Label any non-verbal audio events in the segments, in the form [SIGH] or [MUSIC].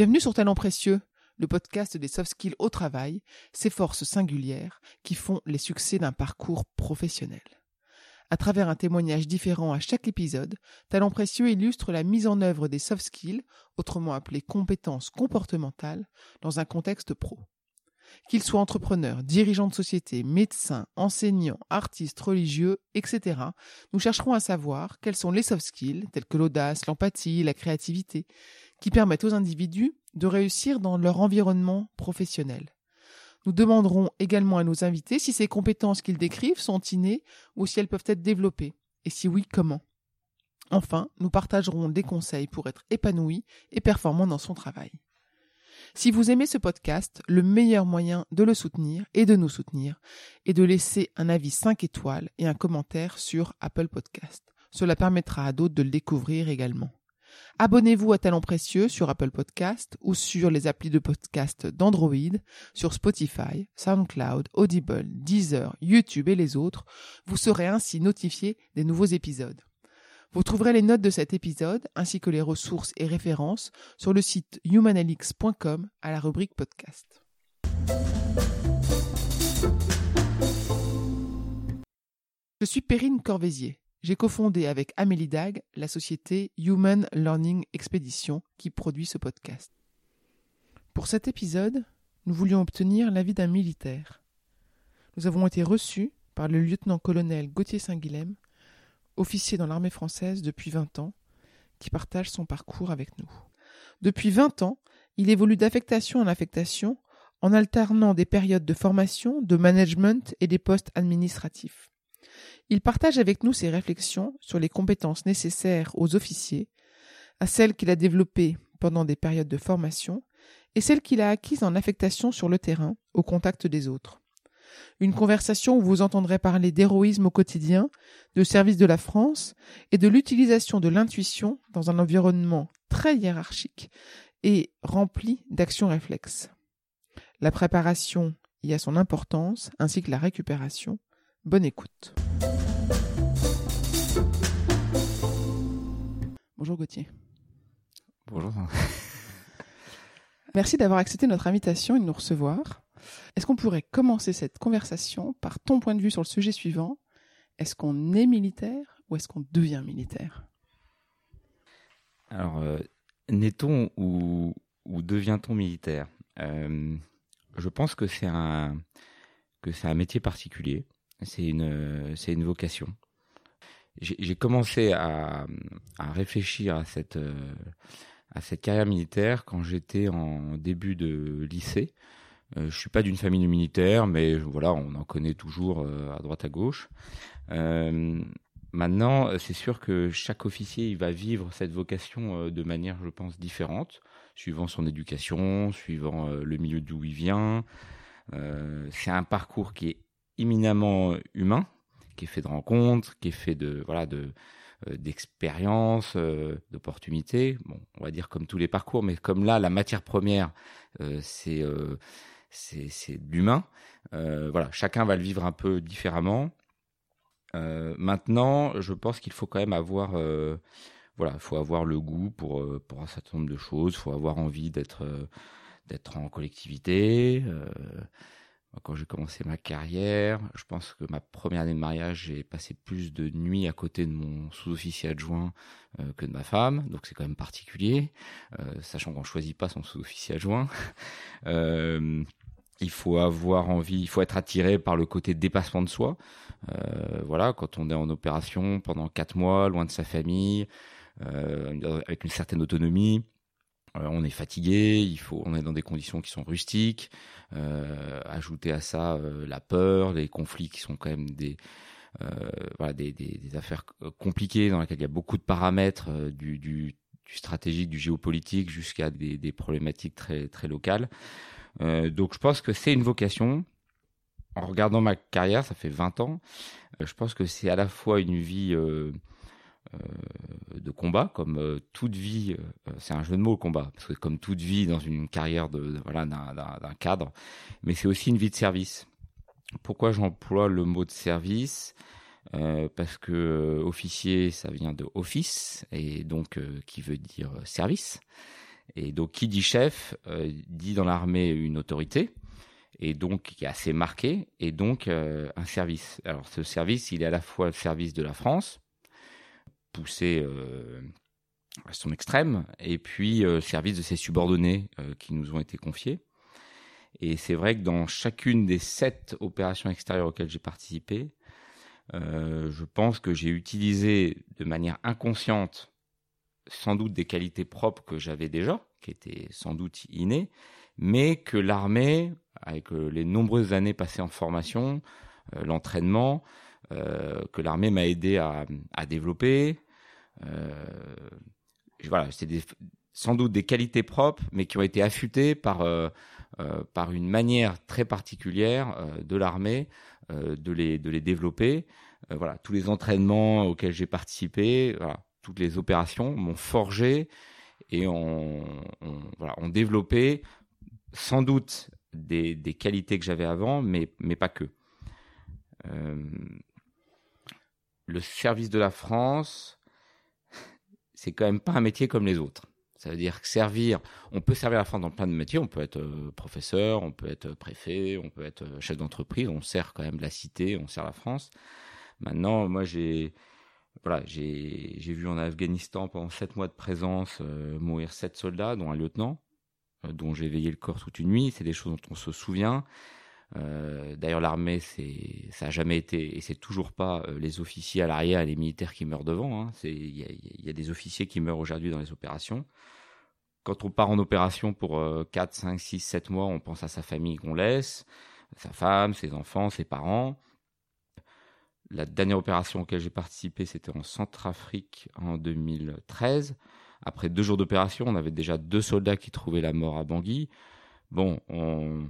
Bienvenue sur Talent Précieux, le podcast des soft skills au travail, ces forces singulières qui font les succès d'un parcours professionnel. À travers un témoignage différent à chaque épisode, Talent Précieux illustre la mise en œuvre des soft skills, autrement appelées compétences comportementales, dans un contexte pro. Qu'ils soient entrepreneurs, dirigeants de société, médecins, enseignants, artistes, religieux, etc., nous chercherons à savoir quels sont les soft skills, tels que l'audace, l'empathie, la créativité, qui permettent aux individus de réussir dans leur environnement professionnel. Nous demanderons également à nos invités si ces compétences qu'ils décrivent sont innées ou si elles peuvent être développées, et si oui, comment. Enfin, nous partagerons des conseils pour être épanoui et performant dans son travail. Si vous aimez ce podcast, le meilleur moyen de le soutenir et de nous soutenir est de laisser un avis 5 étoiles et un commentaire sur Apple Podcast. Cela permettra à d'autres de le découvrir également. Abonnez-vous à Talent Précieux sur Apple Podcast ou sur les applis de podcast d'Android, sur Spotify, SoundCloud, Audible, Deezer, YouTube et les autres. Vous serez ainsi notifié des nouveaux épisodes. Vous trouverez les notes de cet épisode ainsi que les ressources et références sur le site humanalix.com à la rubrique podcast. Je suis Perrine Corvézier. J'ai cofondé avec Amélie Dag la société Human Learning Expedition qui produit ce podcast. Pour cet épisode, nous voulions obtenir l'avis d'un militaire. Nous avons été reçus par le lieutenant-colonel Gauthier Saint-Guilhem, officier dans l'armée française depuis 20 ans, qui partage son parcours avec nous. Depuis 20 ans, il évolue d'affectation en affectation en alternant des périodes de formation, de management et des postes administratifs. Il partage avec nous ses réflexions sur les compétences nécessaires aux officiers, à celles qu'il a développées pendant des périodes de formation et celles qu'il a acquises en affectation sur le terrain, au contact des autres. Une conversation où vous entendrez parler d'héroïsme au quotidien, de service de la France et de l'utilisation de l'intuition dans un environnement très hiérarchique et rempli d'actions réflexes. La préparation y a son importance, ainsi que la récupération. Bonne écoute. Bonjour Gauthier. Bonjour. Merci d'avoir accepté notre invitation et de nous recevoir. Est-ce qu'on pourrait commencer cette conversation par ton point de vue sur le sujet suivant? Est-ce qu'on est militaire ou est-ce qu'on devient militaire? Alors, euh, naît-on ou, devient-on militaire? Euh, Je pense que c'est un, que c'est un métier particulier. C'est une, c'est une vocation j'ai commencé à, à, réfléchir à cette, euh, à cette carrière militaire quand j'étais en début de lycée. Euh, je suis pas d'une famille de mais voilà, on en connaît toujours euh, à droite à gauche. Euh, maintenant, c'est sûr que chaque officier, il va vivre cette vocation de manière, je pense, différente, suivant son éducation, suivant le milieu d'où il vient. c'est un parcours qui est éminemment humain, qui est fait de rencontres, qui est fait de voilà de euh, d'expériences, euh, d'opportunités. Bon, on va dire comme tous les parcours, mais comme là, la matière première, euh, c'est c'est l'humain. voilà, chacun va le vivre un peu différemment. maintenant, je pense qu'il faut quand même avoir voilà, faut avoir le goût pour pour un certain nombre de choses. Faut avoir envie d'être d'être en collectivité. Quand j'ai commencé ma carrière, je pense que ma première année de mariage, j'ai passé plus de nuits à côté de mon sous-officier adjoint euh, que de ma femme, donc c'est quand même particulier, euh, sachant qu'on choisit pas son sous-officier adjoint. [LAUGHS] euh, il faut avoir envie, il faut être attiré par le côté dépassement de soi. Voilà, quand on est en opération pendant quatre mois, loin de sa famille, avec une certaine autonomie, on est fatigué, il faut, on est dans des conditions qui sont rustiques. Euh, ajouter à ça euh, la peur, les conflits qui sont quand même des voilà des, des, affaires compliquées dans lesquelles il y a beaucoup de paramètres du, du, du, stratégique, du géopolitique jusqu'à des, des, problématiques très très locales. donc je pense que c'est une vocation. En regardant ma carrière, ça fait 20 ans, je pense que c'est à la fois une vie euh, de combat, comme euh, toute vie, euh, c'est un jeu de mots le combat, parce que comme toute vie dans une carrière de, voilà d'un cadre, mais c'est aussi une vie de service. Pourquoi j'emploie le mot de service? Parce que officier, ça vient de office et donc qui veut dire service. Et donc, qui dit chef dit dans l'armée une autorité, et donc qui est assez marqué, et donc un service. Alors, ce service, il est à la fois le service de la France, poussé à son extrême, et puis le service de ses subordonnés qui nous ont été confiés. Et c'est vrai que dans chacune des sept opérations extérieures auxquelles j'ai participé, euh, je pense que j'ai utilisé de manière inconsciente sans doute des qualités propres que j'avais déjà, qui étaient sans doute innées, mais que l'armée, avec euh, les nombreuses années passées en formation, euh, l'entraînement, que l'armée m'a aidé à, à développer. voilà, c'était sans doute des qualités propres, mais qui ont été affûtées par euh, par une manière très particulière euh, de l'armée euh, de, les, de les développer. voilà, tous les entraînements auxquels j'ai participé, voilà, toutes les opérations m'ont forgé et ont, voilà, ont développé sans doute des, des qualités que j'avais avant, mais, mais pas que. Le service de la France, c'est quand même pas un métier comme les autres. Ça veut dire que servir, on peut servir la France dans plein de métiers. On peut être euh, professeur, on peut être préfet, on peut être chef d'entreprise. On sert quand même la cité, on sert la France. Maintenant, moi, j'ai voilà, j'ai vu en Afghanistan pendant sept mois de présence euh, mourir sept soldats, dont un lieutenant, euh, dont j'ai veillé le corps toute une nuit. C'est des choses dont on se souvient. D'ailleurs, l'armée, ça a jamais été et c'est toujours pas les officiers à l'arrière et les militaires qui meurent devant. Hein. Il y, a, des officiers qui meurent aujourd'hui dans les opérations quand on part en opération pour 4, 5, 6, 7 mois, on pense à sa famille qu'on laisse, sa femme, ses enfants, ses parents. La dernière opération auquel j'ai participé, c'était en Centrafrique en 2013. Après deux jours d'opération, on avait déjà deux soldats qui trouvaient la mort à Bangui. Bon, on,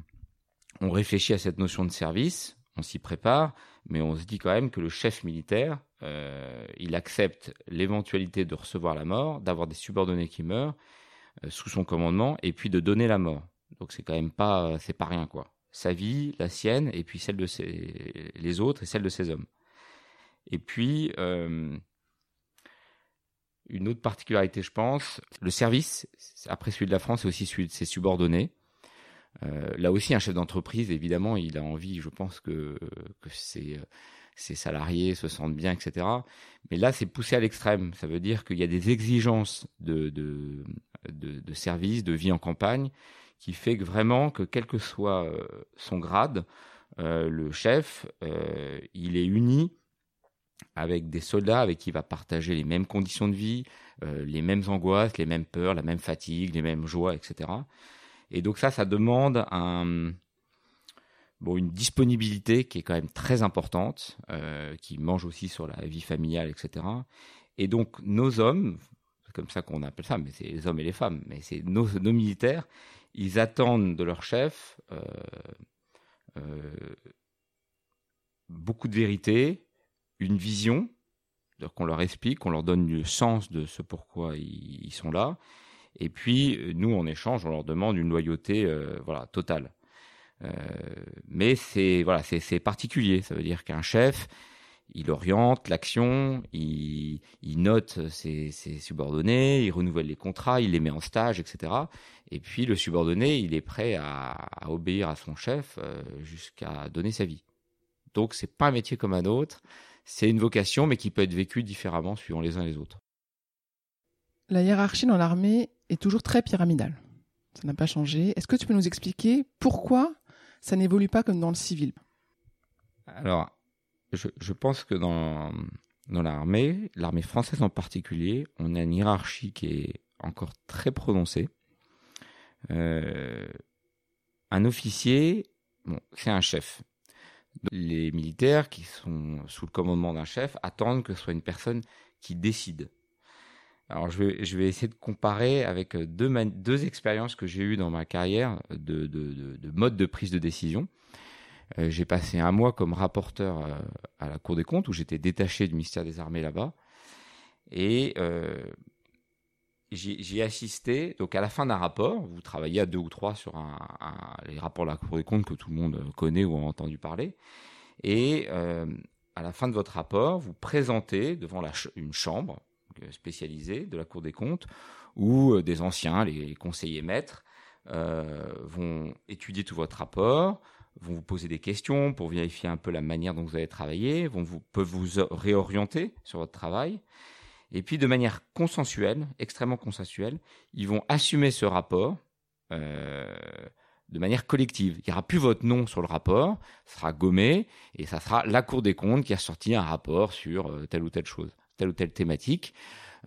réfléchit à cette notion de service, on s'y prépare, mais on se dit quand même que le chef militaire, euh, il accepte l'éventualité de recevoir la mort, d'avoir des subordonnés qui meurent, euh, sous son commandement et puis de donner la mort. Donc c'est quand même pas c'est pas rien quoi. Sa vie, la sienne et puis celle de ses les autres et celle de ses hommes. Et puis euh, une autre particularité, je pense, le service, après celui de la France, c'est aussi celui de ses subordonnés. Euh, là aussi, un chef d'entreprise, évidemment, il a envie, je pense, que, que ses, ses, salariés se sentent bien, etc. Mais là, c'est poussé à l'extrême. Ça veut dire qu'il y a des exigences de, de, de, de service, de vie en campagne, qui fait que vraiment que quel que soit euh, son grade, euh, le chef, euh, il est uni avec des soldats avec qui il va partager les mêmes conditions de vie, les mêmes angoisses, les mêmes peurs, la même fatigue, les mêmes joies, etc. Et donc ça, ça demande une disponibilité qui est quand même très importante, qui mange aussi sur la vie familiale, etc. Et donc nos hommes, comme ça qu'on appelle ça, mais c'est les hommes et les femmes, mais c'est nos, militaires, ils attendent de leur chef euh, euh, beaucoup de vérité, une vision, qu'on leur explique, qu'on leur donne le sens de ce pourquoi ils, sont là, et puis nous en échange, on leur demande une loyauté, euh, voilà, totale. mais c'est voilà, particulier. Ça veut dire qu'un chef, il oriente l'action, il, note ses, subordonnés, il renouvelle les contrats, il les met en stage, etc. Et puis le subordonné, il est prêt à, obéir à son chef euh, jusqu'à donner sa vie. Donc c'est pas un métier comme un autre, c'est une vocation, mais qui peut être vécue différemment suivant les uns les autres. La hiérarchie dans l'armée est toujours très pyramidale. Ça n'a pas changé. Est-ce que tu peux nous expliquer pourquoi ça n'évolue pas comme dans le civil? Alors, je, pense que dans, l'armée, l'armée française en particulier, on a une hiérarchie qui est encore très prononcée. Euh, un officier, c'est un chef. Les militaires qui sont sous le commandement d'un chef attendent que ce soit une personne qui décide. Alors je vais, essayer de comparer avec deux, deux expériences que j'ai eues dans ma carrière de, de, de, de mode de prise de décision. Euh, j'ai passé un mois comme rapporteur euh, à la Cour des comptes, où j'étais détaché du ministère des Armées là-bas. Et euh, j'y ai assisté. Donc, à la fin d'un rapport, vous travaillez à deux ou trois sur les rapports de la Cour des comptes que tout le monde connaît ou a entendu parler. Et à la fin de votre rapport, vous présentez devant une chambre spécialisée de la Cour des comptes où des anciens, les conseillers maîtres, vont étudier tout votre rapport, vont vous poser des questions pour vérifier un peu la manière dont vous avez travaillé, vont vous, peuvent vous réorienter sur votre travail. Et puis, de manière consensuelle, extrêmement consensuelle, ils vont assumer ce rapport euh, de manière collective. Il n'y aura plus votre nom sur le rapport, ça sera gommé, et ça sera la Cour des comptes qui a sorti un rapport sur euh, telle ou telle chose, telle ou telle thématique.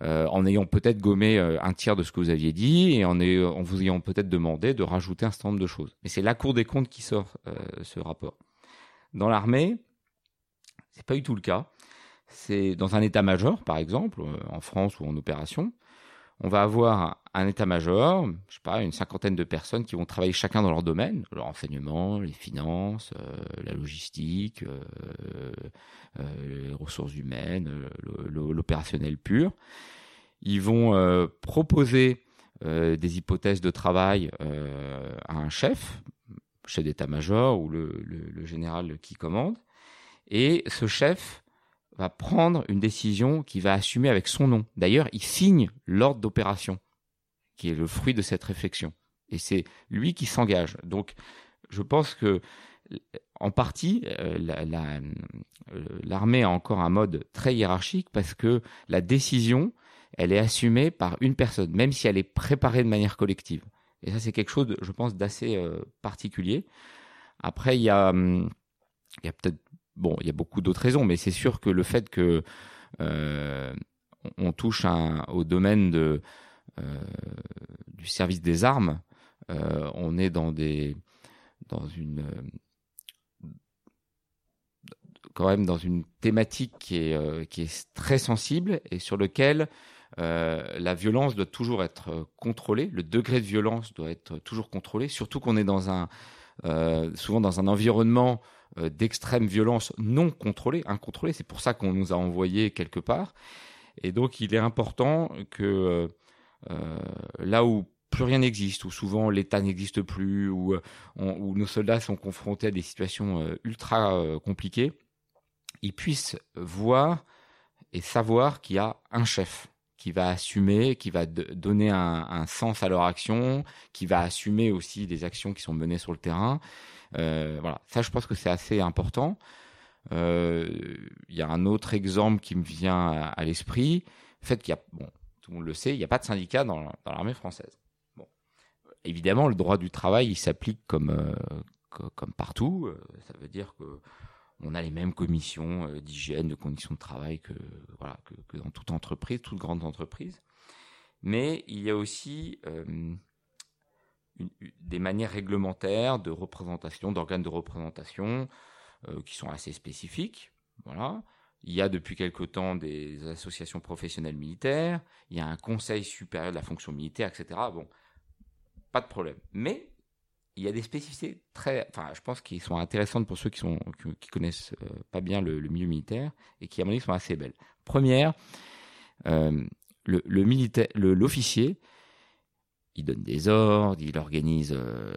Euh, en ayant peut-être gommé euh, un tiers de ce que vous aviez dit et en, en vous ayant peut-être demandé de rajouter un certain nombre de choses. Mais c'est la Cour des comptes qui sort euh, ce rapport. Dans l'armée, c'est pas du tout le cas. C'est dans un état-major, par exemple, en France ou en opération, on va avoir un état-major, je sais pas, une cinquantaine de personnes qui vont travailler chacun dans leur domaine, le renseignement, les finances, la logistique, les ressources humaines, l'opérationnel pur. Ils vont euh, proposer euh, des hypothèses de travail euh, à un chef, chef d'état-major ou le, général qui commande, et ce chef va prendre une décision qui va assumer avec son nom. D'ailleurs, il signe l'ordre d'opération, qui est le fruit de cette réflexion. Et c'est lui qui s'engage. Donc, je pense que en partie, l'armée a encore un mode très hiérarchique parce que la décision elle est assumée par une personne, même si elle est préparée de manière collective. Et ça, c'est quelque chose, je pense, d'assez euh, particulier. Après, il y a, hum, il y a peut-être, bon, il y a beaucoup d'autres raisons, mais c'est sûr que le fait que euh, on touche au domaine euh, du service des armes, on est dans des, dans une, quand même dans une thématique qui est, qui est très sensible et sur lequel euh, la violence doit toujours être euh, contrôlée, le degré de violence doit être toujours contrôlé, surtout qu'on est dans un, euh, souvent dans un environnement d'extrême violence non contrôlée, incontrôlée. C'est pour ça qu'on nous a envoyés quelque part. Et donc, il est important que là où plus rien n'existe, où souvent l'État n'existe plus, où, nos soldats sont confrontés à des situations ultra compliquées, ils puissent voir et savoir qu'il y a un chef, qui va assumer, qui va donner un, sens à leur action, qui va assumer aussi des actions qui sont menées sur le terrain. Euh, voilà, ça je pense que c'est assez important. Euh, il y a un autre exemple qui me vient à, l'esprit, le fait qu'il y a, bon, tout le monde le sait, il n'y a pas de syndicat dans, l'armée française. Bon. Évidemment, le droit du travail, il s'applique comme, euh, comme partout. Ça veut dire que on a les mêmes commissions euh, d'hygiène, de conditions de travail que, voilà, que, dans toute entreprise, toute grande entreprise. Mais il y a aussi euh, des manières réglementaires de représentation, d'organes de représentation euh, qui sont assez spécifiques. Voilà. Il y a depuis quelque temps des associations professionnelles militaires, il y a un conseil supérieur de la fonction militaire, etc. Bon, pas de problème. Mais il y a des spécificités très, enfin, je pense qui sont intéressantes pour ceux qui sont qui, connaissent euh, pas bien le, milieu militaire et qui à mon avis sont assez belles. Première, euh, le, militaire, l'officier, il donne des ordres, il organise euh,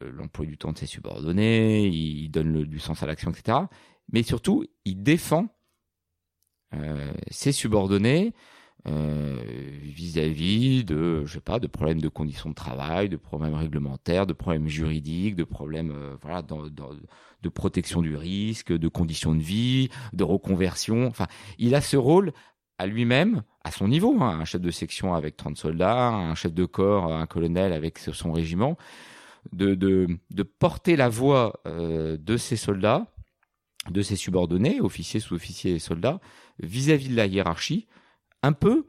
l'emploi du temps de ses subordonnés, il, donne du sens à l'action, etc. Mais surtout, il défend ses subordonnés euh, vis-à-vis de, je sais pas, de problèmes de conditions de travail, de problèmes réglementaires, de problèmes juridiques, de problèmes, euh, de protection du risque, de conditions de vie, de reconversion. Enfin, il a ce rôle à lui-même, à son niveau, hein, un chef de section avec 30 soldats, un chef de corps, un colonel avec son régiment, de, porter la voix euh, de ses soldats, de ses subordonnés, officiers, sous-officiers et soldats, vis à -vis de la hiérarchie, un peu,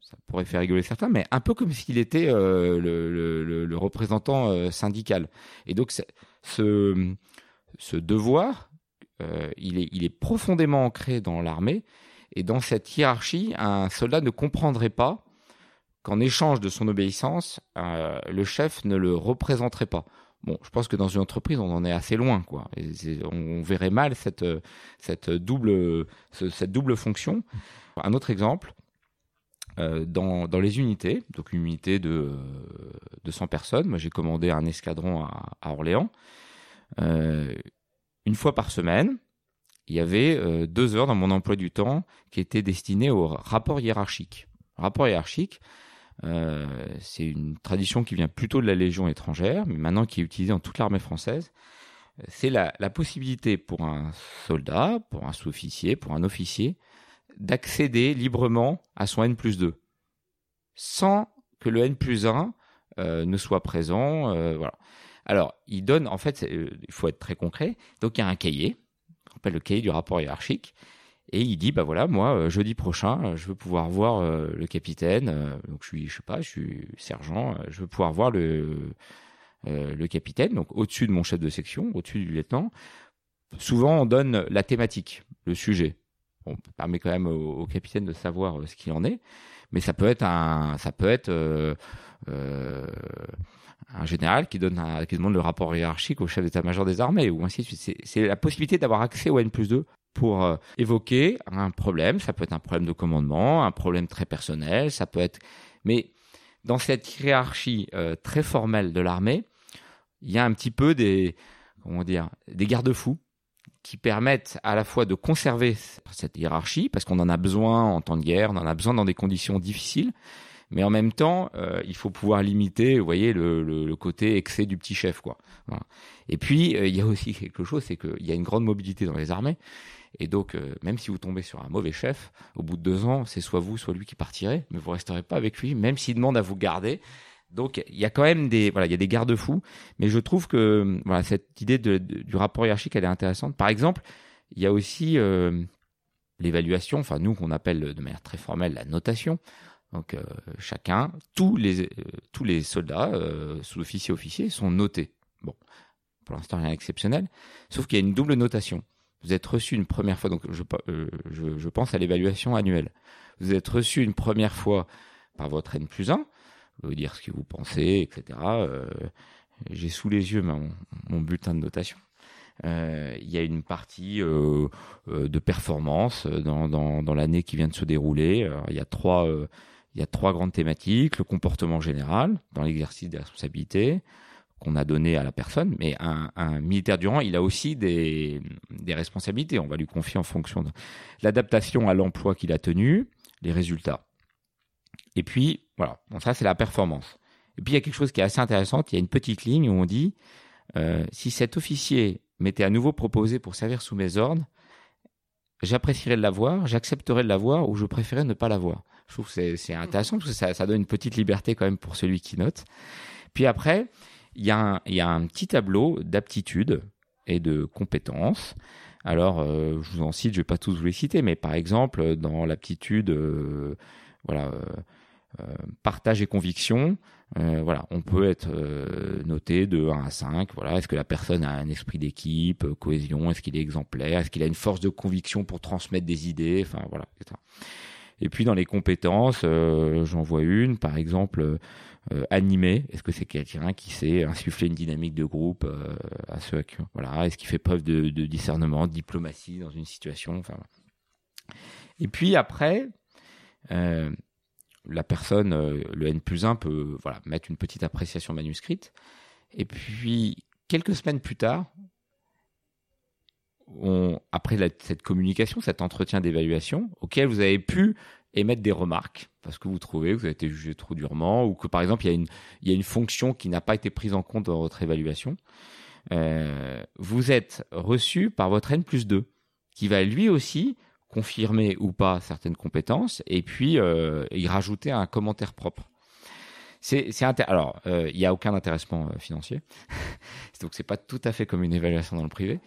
ça pourrait faire rigoler certains, mais un peu comme s'il était euh, le, représentant euh, syndical. Et donc ce, devoir, euh, il, est, profondément ancré dans l'armée. Et dans cette hiérarchie, un soldat ne comprendrait pas qu'en échange de son obéissance, le chef ne le représenterait pas. Bon, je pense que dans une entreprise, on en est assez loin, quoi. on verrait mal cette, double, fonction. Un autre exemple, dans, dans, les unités, donc une unité de, de 100 personnes. Moi, j'ai commandé un escadron à, Orléans. Euh, une fois par semaine, il y avait euh, deux heures dans mon emploi du temps qui étaient destinées au rapport hiérarchique. Rapport hiérarchique, Euh, c'est une tradition qui vient plutôt de la Légion étrangère, mais maintenant qui est utilisée dans toute l'armée française. C'est la, possibilité pour un soldat, pour un sous-officier, pour un officier, d'accéder librement à son N plus 2, sans que le N plus 1 euh, ne soit présent. Euh. Alors, il donne, en fait, euh, il faut être très concret. Donc, il y a un cahier, on appelle le cahier du rapport hiérarchique, et il dit, bah voilà, moi, jeudi prochain, je veux pouvoir voir le capitaine. donc je suis, je sais pas, je suis sergent. je veux pouvoir voir le le capitaine. Donc au-dessus de mon chef de section, au-dessus du lieutenant. Souvent, on donne la thématique, le sujet. On permet quand même au, capitaine de savoir ce qu'il en est. Mais ça peut être un, ça peut être euh, un général qui demande le rapport hiérarchique au chef d'état-major des armées ou ainsi de suite. C'est la possibilité d'avoir accès au N plus 2 pour euh, évoquer un problème. Ça peut être un problème de commandement, un problème très personnel, ça peut être. Mais dans cette hiérarchie euh, très formelle de l'armée, il y a un petit peu des comment dire des garde-fous qui permettent à la fois de conserver cette hiérarchie parce qu'on en a besoin en temps de guerre, on en a besoin dans des conditions difficiles, mais en même temps, euh, il faut pouvoir limiter, vous voyez, le, le, le, côté excès du petit chef, quoi. Voilà. Et puis, il y a aussi [LAUGHS] quelque chose, c'est qu'il y a une grande mobilité dans les armées, et donc, euh, même si vous tombez sur un mauvais chef, au bout de deux ans, c'est soit vous, soit lui qui partirez, mais vous resterez pas avec lui, même s'il demande à vous garder. Donc, il y a quand même des, voilà, il y a des garde-fous, mais je trouve que, voilà, cette idée du rapport hiérarchique, elle est intéressante. Par exemple, il y a aussi euh, l'évaluation, enfin nous qu'on appelle de manière très formelle la notation. Donc, euh, chacun, tous les, tous les soldats, sous-officiers, officiers, sont notés. Bon, pour l'instant rien d'exceptionnel, sauf qu'il y a une double notation. Vous êtes reçu une première fois, donc je, euh, je, je pense à l'évaluation annuelle. Vous êtes reçu une première fois par votre N plus 1, vous dire ce que vous pensez, etc. Euh, J'ai sous les yeux mon, mon bulletin de notation. Euh, il y a une partie euh, euh de performance dans, dans, dans l'année qui vient de se dérouler. Il y a trois il y a trois grandes thématiques le comportement général dans l'exercice des responsabilités, qu'on a donné à la personne, mais un, un, militaire du rang, il a aussi des, des responsabilités. On va lui confier en fonction de l'adaptation à l'emploi qu'il a tenu, les résultats. Et puis, voilà, bon, ça c'est la performance. Et puis il y a quelque chose qui est assez intéressant, il y a une petite ligne où on dit, euh, si cet officier m'était à nouveau proposé pour servir sous mes ordres, j'apprécierais de l'avoir, j'accepterais de l'avoir ou je préférais ne pas l'avoir. Je trouve que c'est intéressant parce que ça, donne une petite liberté quand même pour celui qui note. Puis après, il y, a un, il y a un petit tableau d'aptitudes et de compétences. Alors, euh, je vous en cite, je vais pas tous vous les citer, mais par exemple, dans l'aptitude, euh, voilà, partage et conviction, euh, voilà, on peut être noté de 1 à 5. Voilà, est-ce que la personne a un esprit d'équipe, cohésion, est-ce qu'il est exemplaire, est-ce qu'il a une force de conviction pour transmettre des idées, enfin voilà. Et puis dans les compétences, j'en vois une, par exemple euh, animé Est-ce que c'est quelqu'un qui sait insuffler une dynamique de groupe euh, à ceux qui, voilà, est-ce qu'il fait preuve de, de, discernement, de diplomatie dans une situation, enfin. Et puis après, euh, la personne, euh, le N plus 1 peut voilà, mettre une petite appréciation manuscrite. Et puis, quelques semaines plus tard, après cette communication, cet entretien d'évaluation, auquel vous avez pu émettre des remarques parce que vous trouvez que vous avez été jugé trop durement ou que par exemple il y a une, il y a une fonction qui n'a pas été prise en compte dans votre évaluation, euh, vous êtes reçu par votre N plus 2 qui va lui aussi confirmer ou pas certaines compétences et puis euh, y rajouter un commentaire propre. C'est, alors euh, il n'y a aucun intéressement euh, financier, [LAUGHS] donc c'est pas tout à fait comme une évaluation dans le privé,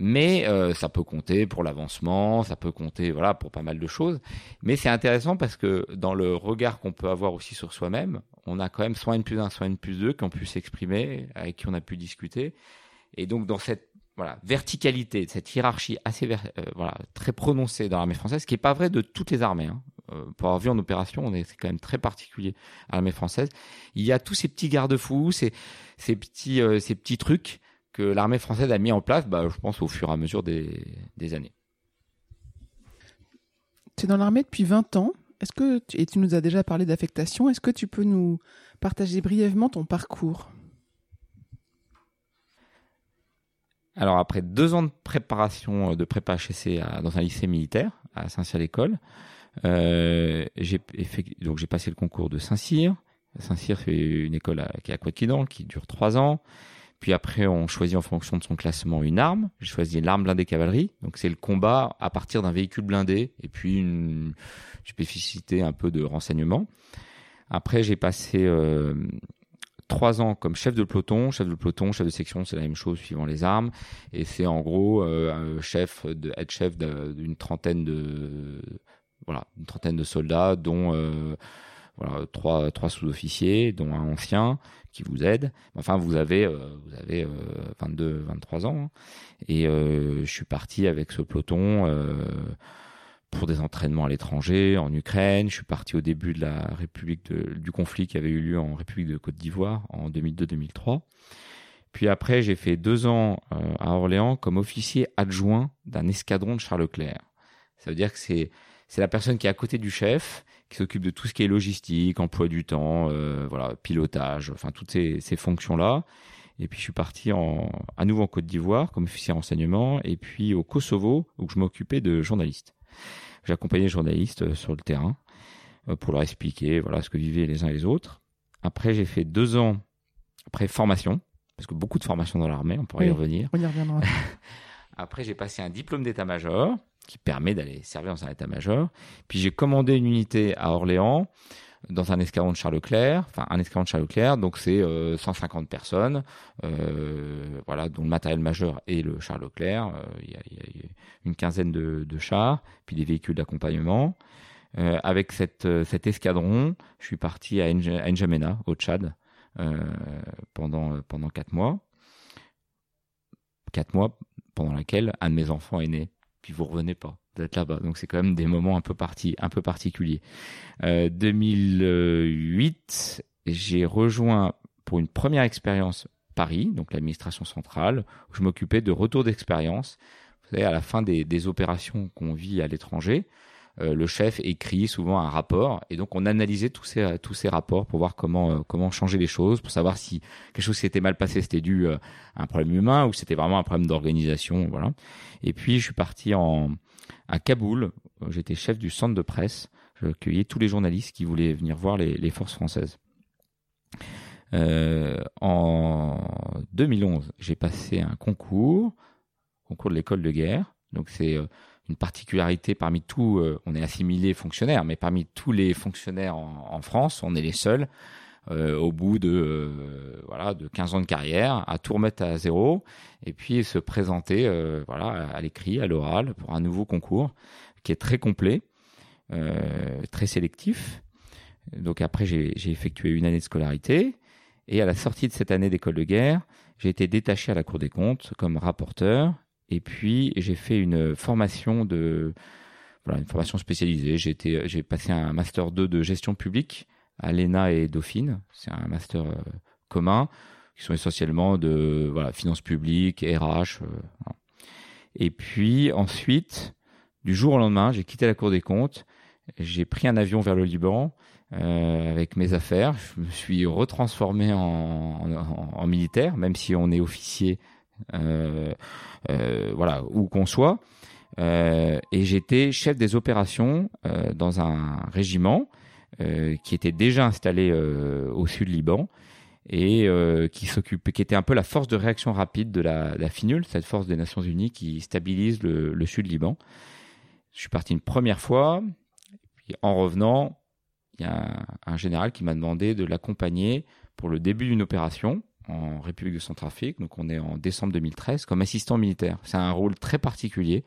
mais euh, ça peut compter pour l'avancement, ça peut compter voilà pour pas mal de choses. Mais c'est intéressant parce que dans le regard qu'on peut avoir aussi sur soi-même, on a quand même soit une plus un, soit une plus deux qui ont pu s'exprimer, avec qui on a pu discuter, et donc dans cette voilà, verticalité, cette hiérarchie assez euh, voilà, très prononcée dans l'armée française, ce qui n'est pas vrai de toutes les armées. Hein. Euh, pour avoir vu en opération, on est c'est quand même très particulier à l'armée française. Il y a tous ces petits garde-fous, ces, ces petits euh, ces petits trucs que l'armée française a mis en place, bah, je pense au fur et à mesure des, des années. Tu es dans l'armée depuis 20 ans. Est-ce que et tu nous as déjà parlé d'affectation, est-ce que tu peux nous partager brièvement ton parcours? Alors après deux ans de préparation de prépa HEC à, dans un lycée militaire à Saint-Cyr-l'École, Euh, j'ai donc j'ai passé le concours de Saint-Cyr. Saint-Cyr, c'est une école qui est à Quatquidan, qui dure trois ans. Puis après, on choisit en fonction de son classement une arme. J'ai choisi l'arme blindée cavalerie. Donc c'est le combat à partir d'un véhicule blindé et puis une spécificité un peu de renseignement. Après, j'ai passé euh, trois ans comme chef de peloton, chef de peloton, chef de section, c'est la même chose suivant les armes. Et c'est en gros euh, chef de être chef d'une trentaine de voilà une trentaine de soldats, dont euh, voilà trois trois sous-officiers, dont un ancien qui vous aide. Enfin, vous avez euh, vous avez 22 euh, 23 ans hein. et je suis parti avec ce peloton pour des entraînements à l'étranger, en Ukraine. Je suis parti au début de la République du conflit qui avait eu lieu en République de Côte d'Ivoire en 2002-2003. Puis après, j'ai fait deux ans à Orléans comme officier adjoint d'un escadron de Charles Leclerc. Ça veut dire que c'est c'est la personne qui est à côté du chef, qui s'occupe de tout ce qui est logistique, emploi du temps, euh, voilà, pilotage, enfin toutes ces, ces fonctions-là. Et puis je suis parti en, à nouveau en Côte d'Ivoire comme officier renseignement, et puis au Kosovo où je m'occupais de journalistes. J'accompagnais les journalistes euh, sur le terrain euh, pour leur expliquer voilà ce que vivaient les uns et les autres. Après j'ai fait deux ans après formation, parce que beaucoup de formation dans l'armée, on pourrait y revenir. On y reviendra. [LAUGHS] Après j'ai passé un diplôme d'état-major qui permet d'aller servir dans un état-major. Puis j'ai commandé une unité à Orléans dans un escadron de Charles Leclerc, enfin un escadron de Charles Leclerc, donc c'est 150 euh, personnes, euh, voilà, dont le matériel majeur est le Charles Leclerc. Euh, il y, a une quinzaine de, chars, puis des véhicules d'accompagnement. avec cette, cet escadron, je suis parti à, N'Djamena, au Tchad, pendant pendant quatre mois. Quatre mois pendant lesquels un de mes enfants est né puis vous revenez pas d'être là-bas. Donc c'est quand même des moments un peu parti, un peu particuliers. Euh, 2008, j'ai rejoint pour une première expérience Paris, donc l'administration centrale, où je m'occupais de retour d'expérience. Vous savez, à la fin des, des opérations qu'on vit à l'étranger, le chef écrit souvent un rapport et donc on analysait tous ces tous ces rapports pour voir comment euh, comment changer les choses, pour savoir si quelque chose qui était mal passé c'était dû euh, à un problème humain ou c'était vraiment un problème d'organisation, voilà. Et puis je suis parti en à Kaboul, j'étais chef du centre de presse, je accueillais tous les journalistes qui voulaient venir voir les, forces françaises. Euh, en 2011, j'ai passé un concours, concours de l'école de guerre. Donc c'est une particularité parmi tous, euh, on est assimilé fonctionnaire, mais parmi tous les fonctionnaires en, France, on est les seuls euh, au bout de euh, voilà de 15 ans de carrière à tout remettre à zéro et puis se présenter à l'écrit, à l'oral pour un nouveau concours qui est très complet, très sélectif. Donc après j'ai effectué une année de scolarité et à la sortie de cette année d'école de guerre, j'ai été détaché à la Cour des comptes comme rapporteur et puis, j'ai fait une formation de, voilà, une formation spécialisée. J'ai été, j'ai passé un master 2 de gestion publique à l'ENA et Dauphine. C'est un master euh, commun qui sont essentiellement de, voilà, finances publiques, RH. Euh, et puis, ensuite, du jour au lendemain, j'ai quitté la Cour des comptes. J'ai pris un avion vers le Liban euh, avec mes affaires. Je me suis retransformé en, militaire, même si on est officier voilà, où qu'on soit. Euh, et j'étais chef des opérations dans un régiment qui était déjà installé au sud Liban et qui s'occupait, qui était un peu la force de réaction rapide de la, la FINUL, cette force des Nations Unies qui stabilise le, sud Liban. Je suis parti une première fois, puis en revenant, il y a un général qui m'a demandé de l'accompagner pour le début d'une opération en République de Centrafrique, donc on est en décembre 2013, comme assistant militaire. C'est un rôle très particulier.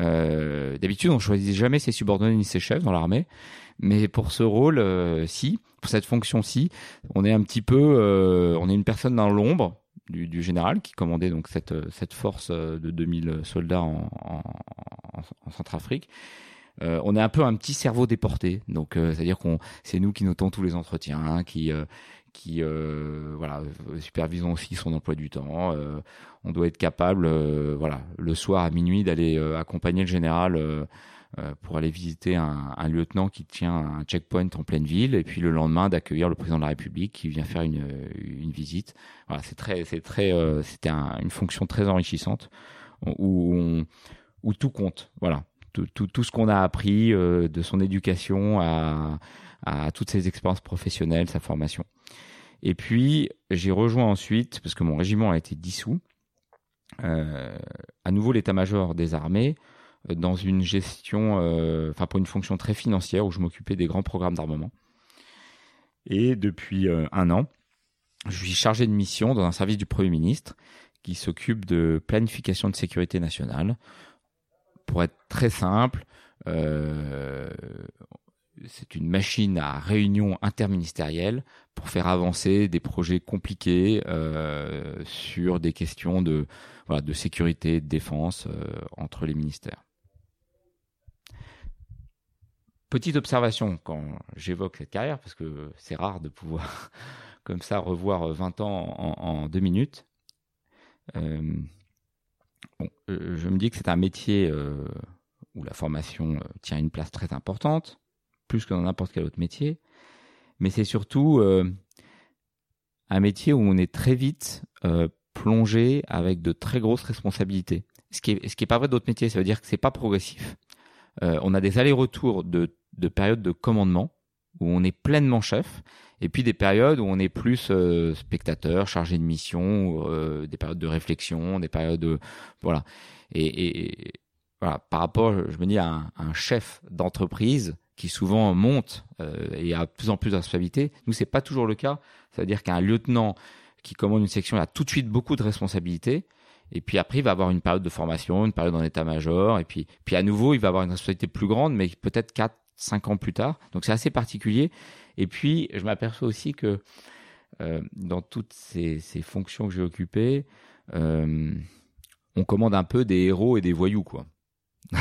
Euh, D'habitude, on choisit jamais ses subordonnés ni ses chefs dans l'armée, mais pour ce rôle, euh, si, pour cette fonction-ci, on est un petit peu, euh, on est une personne dans l'ombre du, général qui commandait donc cette cette force de 2000 soldats en, en, en Centrafrique. Euh, on est un peu un petit cerveau déporté, donc euh, c'est-à-dire qu'on, c'est nous qui notons tous les entretiens, hein, qui qui euh, voilà supervisons aussi son emploi du temps. Euh, on doit être capable, euh, voilà, le soir à minuit d'aller accompagner le général pour aller visiter un, lieutenant qui tient un checkpoint en pleine ville, et puis le lendemain d'accueillir le président de la République qui vient faire une, une visite. Voilà, c'est très, c'est très, c'était un, une fonction très enrichissante où on, où tout compte. Voilà, tout, tout, tout ce qu'on a appris de son éducation à, à toutes ses expériences professionnelles, sa formation. Et puis, j'ai rejoint ensuite, parce que mon régiment a été dissous, euh, à nouveau l'état-major des armées, euh, dans une gestion, euh, enfin pour une fonction très financière, où je m'occupais des grands programmes d'armement. Et depuis un an, je suis chargé de mission dans un service du Premier ministre qui s'occupe de planification de sécurité nationale. Pour être très simple, c'est une machine à réunion interministérielle pour faire avancer des projets compliqués euh, sur des questions de, voilà, de sécurité, de défense euh, entre les ministères. Petite observation quand j'évoque cette carrière, parce que c'est rare de pouvoir [LAUGHS] comme ça revoir 20 ans en, deux minutes. Euh, je me dis que c'est un métier où la formation tient une place très importante plus que dans n'importe quel autre métier. Mais c'est surtout euh, un métier où on est très vite euh, plongé avec de très grosses responsabilités. Ce qui est, ce qui est pas vrai d'autres métiers, ça veut dire que c'est pas progressif. Euh, on a des allers-retours de, de périodes de commandement où on est pleinement chef, et puis des périodes où on est plus spectateur, chargé de mission, des périodes de réflexion, des périodes de voilà. Et, voilà, par rapport, je me dis à un chef d'entreprise, qui souvent monte euh, et a de plus en plus de responsabilités. Nous, c'est pas toujours le cas. Ça veut dire qu'un lieutenant qui commande une section a tout de suite beaucoup de responsabilités. Et puis après, il va avoir une période de formation, une période en état-major. Et puis, puis à nouveau, il va avoir une responsabilité plus grande, mais peut-être 4, 5 ans plus tard. Donc c'est assez particulier. Et puis, je m'aperçois aussi que euh, dans toutes ces, ces, fonctions que j'ai occupées, euh, on commande un peu des héros et des voyous, quoi. [LAUGHS]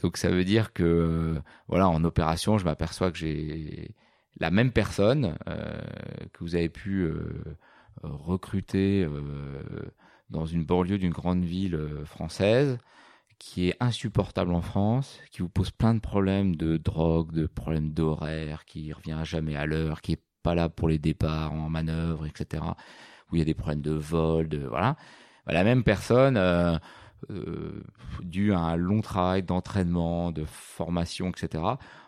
Donc ça veut dire que euh, voilà, en opération, je m'aperçois que j'ai la même personne euh, que vous avez pu euh, recruter dans une banlieue d'une grande ville française qui est insupportable en France, qui vous pose plein de problèmes de drogue, de problèmes d'horaire, qui revient jamais à l'heure, qui est pas là pour les départs en manœuvre, etc. Où il y a des problèmes de vol, de voilà. La même personne euh, dû à un long travail d'entraînement, de formation, etc.,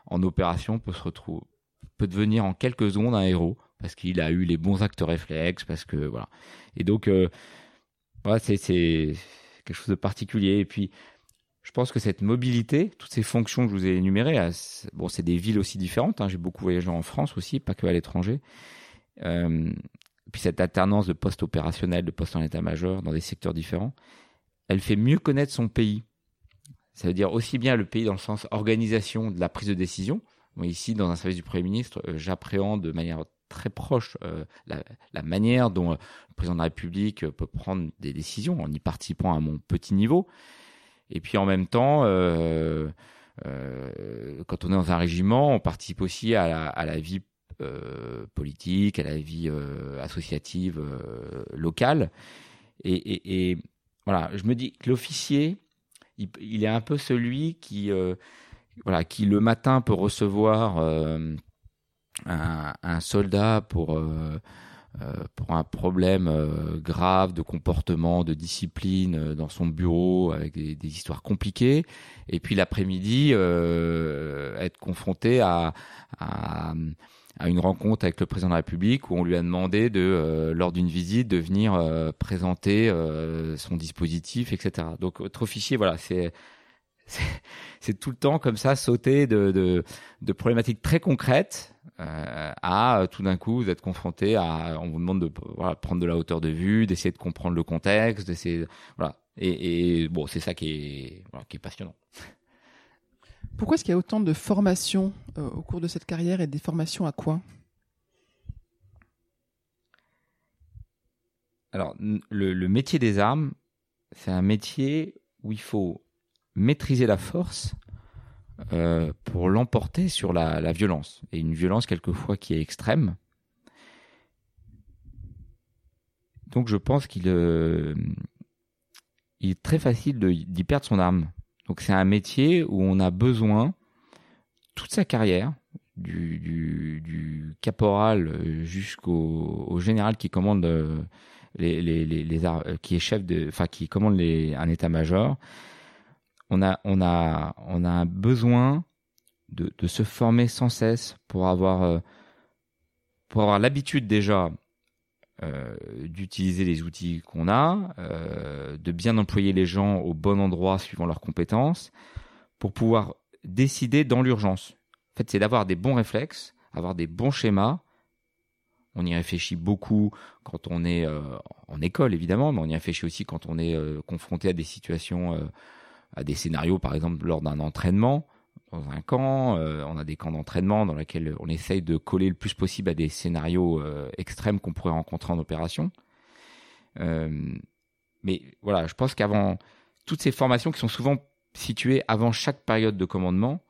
en opération peut se retrouver, peut devenir en quelques secondes un héros parce qu'il a eu les bons actes réflexes, parce que voilà. Et donc, euh, c'est quelque chose de particulier. Et puis, je pense que cette mobilité, toutes ces fonctions que je vous ai énumérées, bon, c'est des villes aussi différentes. Hein, J'ai beaucoup voyagé en France aussi, pas que à l'étranger. Euh, puis cette alternance de poste opérationnel, de poste en état-major dans des secteurs différents, elle fait mieux connaître son pays. Ça veut dire aussi bien le pays dans le sens organisation de la prise de décision. Moi, ici, dans un service du Premier ministre, euh, j'appréhende de manière très proche euh, la, manière dont euh, le président de la République peut prendre des décisions en y participant à mon petit niveau. Et puis en même temps, euh, quand on est dans un régiment, on participe aussi à la, vie politique, à la vie associative locale. Et voilà, je me dis que l'officier, il, est un peu celui qui, euh, voilà, qui le matin peut recevoir euh, un, soldat pour euh, pour un problème grave de comportement, de discipline dans son bureau avec des, histoires compliquées, et puis l'après-midi être confronté à à une rencontre avec le président de la République où on lui a demandé de, euh, lors d'une visite, de venir euh, présenter euh, son dispositif, etc. Donc votre officier, voilà, c'est c'est tout le temps comme ça sauter de, de, de problématiques très concrètes euh, à tout d'un coup vous êtes confronté à on vous demande de voilà, prendre de la hauteur de vue, d'essayer de comprendre le contexte, d'essayer voilà et, et bon c'est ça qui est voilà, qui est passionnant. Pourquoi est-ce qu'il y a autant de formations euh, au cours de cette carrière et des formations à quoi? Alors, le, métier des armes, c'est un métier où il faut maîtriser la force euh, pour l'emporter sur la, violence. Et une violence quelquefois qui est extrême. Donc je pense qu'il euh, est très facile d'y perdre son arme. Donc c'est un métier où on a besoin toute sa carrière, du, du, du caporal jusqu'au général qui commande euh, les, les, les, les, qui est chef de, enfin qui commande les, un état-major. on a, on a, on a besoin de, de se former sans cesse pour avoir, euh, pour avoir l'habitude déjà euh, d'utiliser les outils qu'on a, euh, de bien employer les gens au bon endroit suivant leurs compétences, pour pouvoir décider dans l'urgence. En fait, c'est d'avoir des bons réflexes, avoir des bons schémas. On y réfléchit beaucoup quand on est euh, en école, évidemment, mais on y réfléchit aussi quand on est confronté à des situations, à des scénarios, par exemple, lors d'un entraînement dans un camp. Euh, on a des camps d'entraînement dans lesquels on essaye de coller le plus possible à des scénarios euh, extrêmes qu'on pourrait rencontrer en opération. Euh, mais voilà, je pense qu'avant toutes ces formations qui sont souvent situées avant chaque période de commandement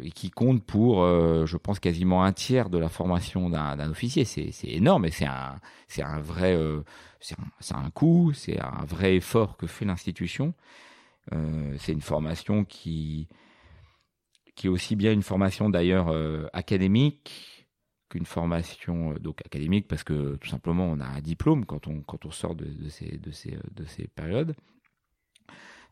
et qui comptent pour, je pense, quasiment un tiers de la formation d'un officier. C'est énorme et c'est un, un vrai, c'est un, un coût, c'est un vrai effort que fait l'institution. C'est une formation qui, qui est aussi bien une formation d'ailleurs euh, académique qu'une formation euh, donc académique parce que tout simplement on a un diplôme quand on quand on sort de, ces de ces de ces périodes.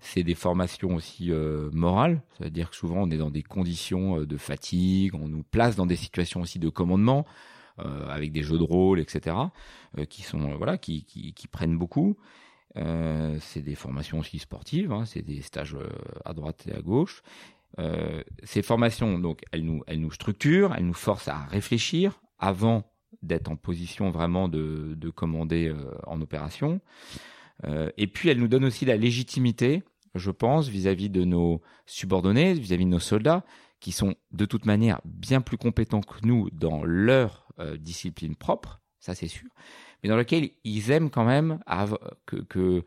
C'est des formations aussi euh, morales, c'est-à-dire que souvent on est dans des conditions euh, de fatigue, on nous place dans des situations aussi de commandement euh, avec des jeux de rôle, etc. euh, qui sont euh, voilà qui, qui prennent beaucoup. Euh, c'est des formations aussi sportives, hein, c'est des stages euh, à droite et à gauche. Euh, ces formations, donc, elles nous, elles nous structurent, elles nous forcent à réfléchir avant d'être en position vraiment de, de commander euh, en opération. Euh, et puis, elles nous donnent aussi la légitimité, je pense, vis-à-vis de nos subordonnés, vis-à-vis de nos soldats, qui sont de toute manière bien plus compétents que nous dans leur discipline propre, ça c'est sûr, mais dans lequel ils aiment quand même que, que,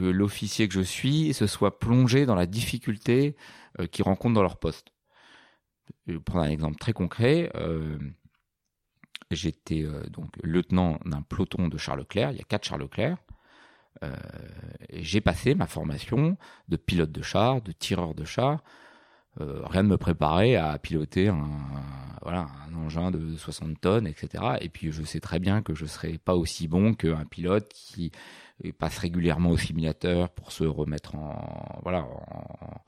l'officier que je suis se soit plongé dans la difficulté qu'ils rencontrent dans leur poste. Je vais prendre un exemple très concret. Euh, J'étais euh, donc lieutenant d'un peloton de Charles Leclerc. Il y a quatre Charles Leclerc. Euh, J'ai passé ma formation de pilote de char, de tireur de char. Euh, rien de me préparer à piloter un, engin de 60 tonnes, etc. Et puis je sais très bien que je serai pas aussi bon qu'un pilote qui passe régulièrement au simulateur pour se remettre en voilà en,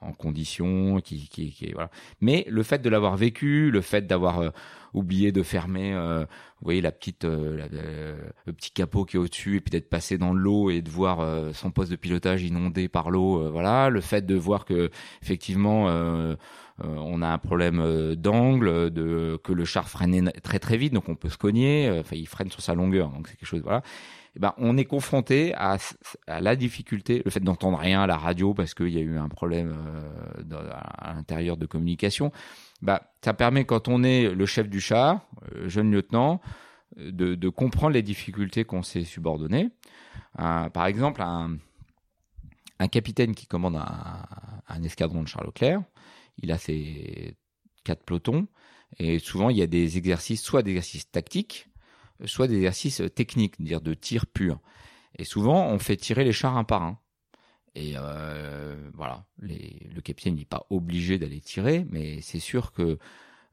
en condition, qui, qui, qui voilà. Mais le fait de l'avoir vécu, le fait d'avoir euh, oublié de fermer, euh, vous voyez la petite, euh, euh, le petit capot qui est au-dessus, et puis d'être passé dans l'eau et de voir euh, son poste de pilotage inondé par l'eau, euh, voilà. Le fait de voir que effectivement on a un problème d'angle, de que le char freine très très vite, donc on peut se cogner. Enfin, il freine sur sa longueur, donc c'est quelque chose, voilà. Eh ben, on est confronté à, la difficulté, le fait d'entendre rien à la radio parce qu'il y a eu un problème euh, à l'intérieur de communication. Bah, ça permet quand on est le chef du char, euh, jeune lieutenant, euh, de, comprendre les difficultés qu'on s'est subordonnées. Un- par exemple, un, capitaine qui commande un, un escadron de Charles Leclerc, il a ses quatre pelotons et souvent il y a des exercices, soit des exercices tactiques, soit des exercices techniques, c'est-à-dire de tir pur. Et souvent, on fait tirer les chars un par un. Et euh, voilà, le capitaine n'est pas obligé d'aller tirer, mais c'est sûr que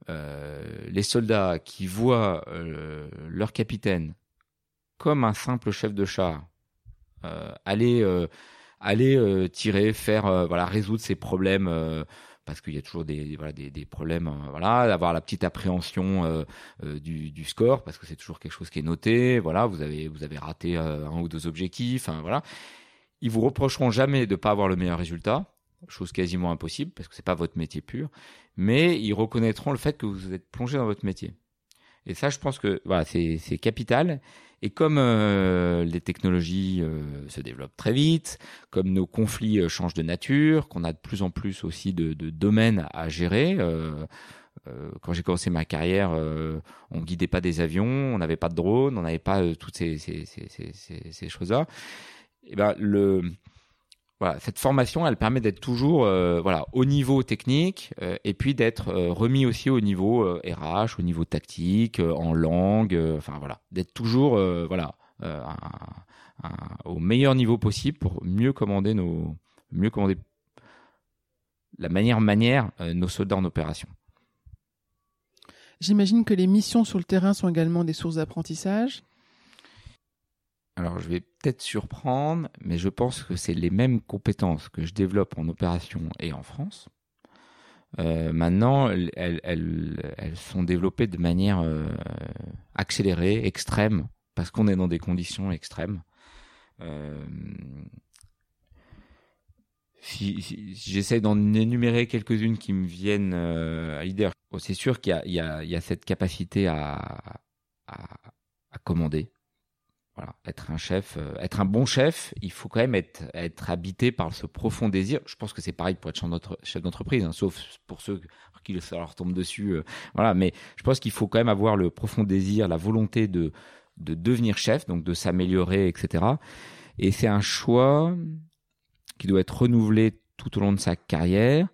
euh, les soldats qui voient euh, leur capitaine comme un simple chef de char euh, aller euh, aller euh, tirer, faire euh, voilà résoudre ses problèmes euh, parce qu'il y a toujours des problèmes euh, voilà d'avoir la petite appréhension euh, euh, du, score parce que c'est toujours quelque chose qui est noté voilà vous avez raté euh, un ou deux objectifs hein, voilà. Ils vous reprocheront jamais de pas avoir le meilleur résultat chose quasiment impossible parce que c'est pas votre métier pur mais ils reconnaîtront le fait que vous êtes plongé dans votre métier et ça je pense que voilà c'est capital et comme euh, les technologies euh, se développent très vite, comme nos conflits euh, changent de nature, qu'on a de plus en plus aussi de, domaines à gérer. quand j'ai commencé ma carrière, on guidait pas des avions, on n'avait pas de drone, on n'avait pas toutes ces, choses-là. Et ben le voilà, cette formation, elle permet d'être toujours euh, voilà au niveau technique euh, et puis d'être euh, remis aussi au niveau euh, RH, au niveau tactique, euh, en langue, euh, enfin voilà, d'être toujours euh, voilà euh, un- un- au meilleur niveau possible pour mieux commander nos mieux commander la manière manière euh, nos soldats en opération. J'imagine que les missions sur le terrain sont également des sources d'apprentissage. Alors je vais peut-être surprendre, mais je pense que c'est les mêmes compétences que je développe en opération et en France. Euh, maintenant, elles, sont développées de manière euh, accélérée, extrême, parce qu'on est dans des conditions extrêmes. Euh, si, j'essaie d'en énumérer quelques-unes qui me viennent à l'idée, c'est sûr qu'il y, a, cette capacité à commander, être un chef, euh, être un bon chef, il faut quand même être, être habité par ce profond désir. Je pense que c'est pareil pour être chef d'entreprise, hein, sauf pour ceux qui ça leur tombe dessus. Euh, voilà, mais je pense qu'il faut quand même avoir le profond désir, la volonté de, de devenir chef, donc de s'améliorer, etc. Et c'est un choix qui doit être renouvelé tout au long de sa carrière.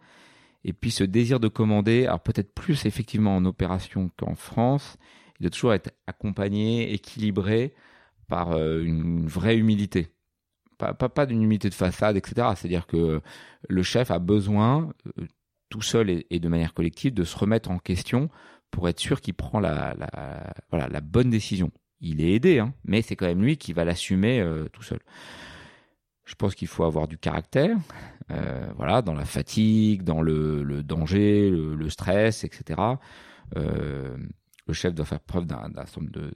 Et puis ce désir de commander, alors peut-être plus effectivement en opération qu'en France, il doit toujours être accompagné, équilibré par euh, une vraie humilité. Pas, pas, pas d'une humilité de façade, etc. C'est-à-dire que le chef a besoin, euh, tout seul et, de manière collective, de se remettre en question pour être sûr qu'il prend la, la, voilà, la bonne décision. Il est aidé, hein, mais c'est quand même lui qui va l'assumer euh, tout seul. Je pense qu'il faut avoir du caractère, euh, voilà, dans la fatigue, dans le, le danger, le, le, stress, etc. Euh, le chef doit faire preuve d'un, de,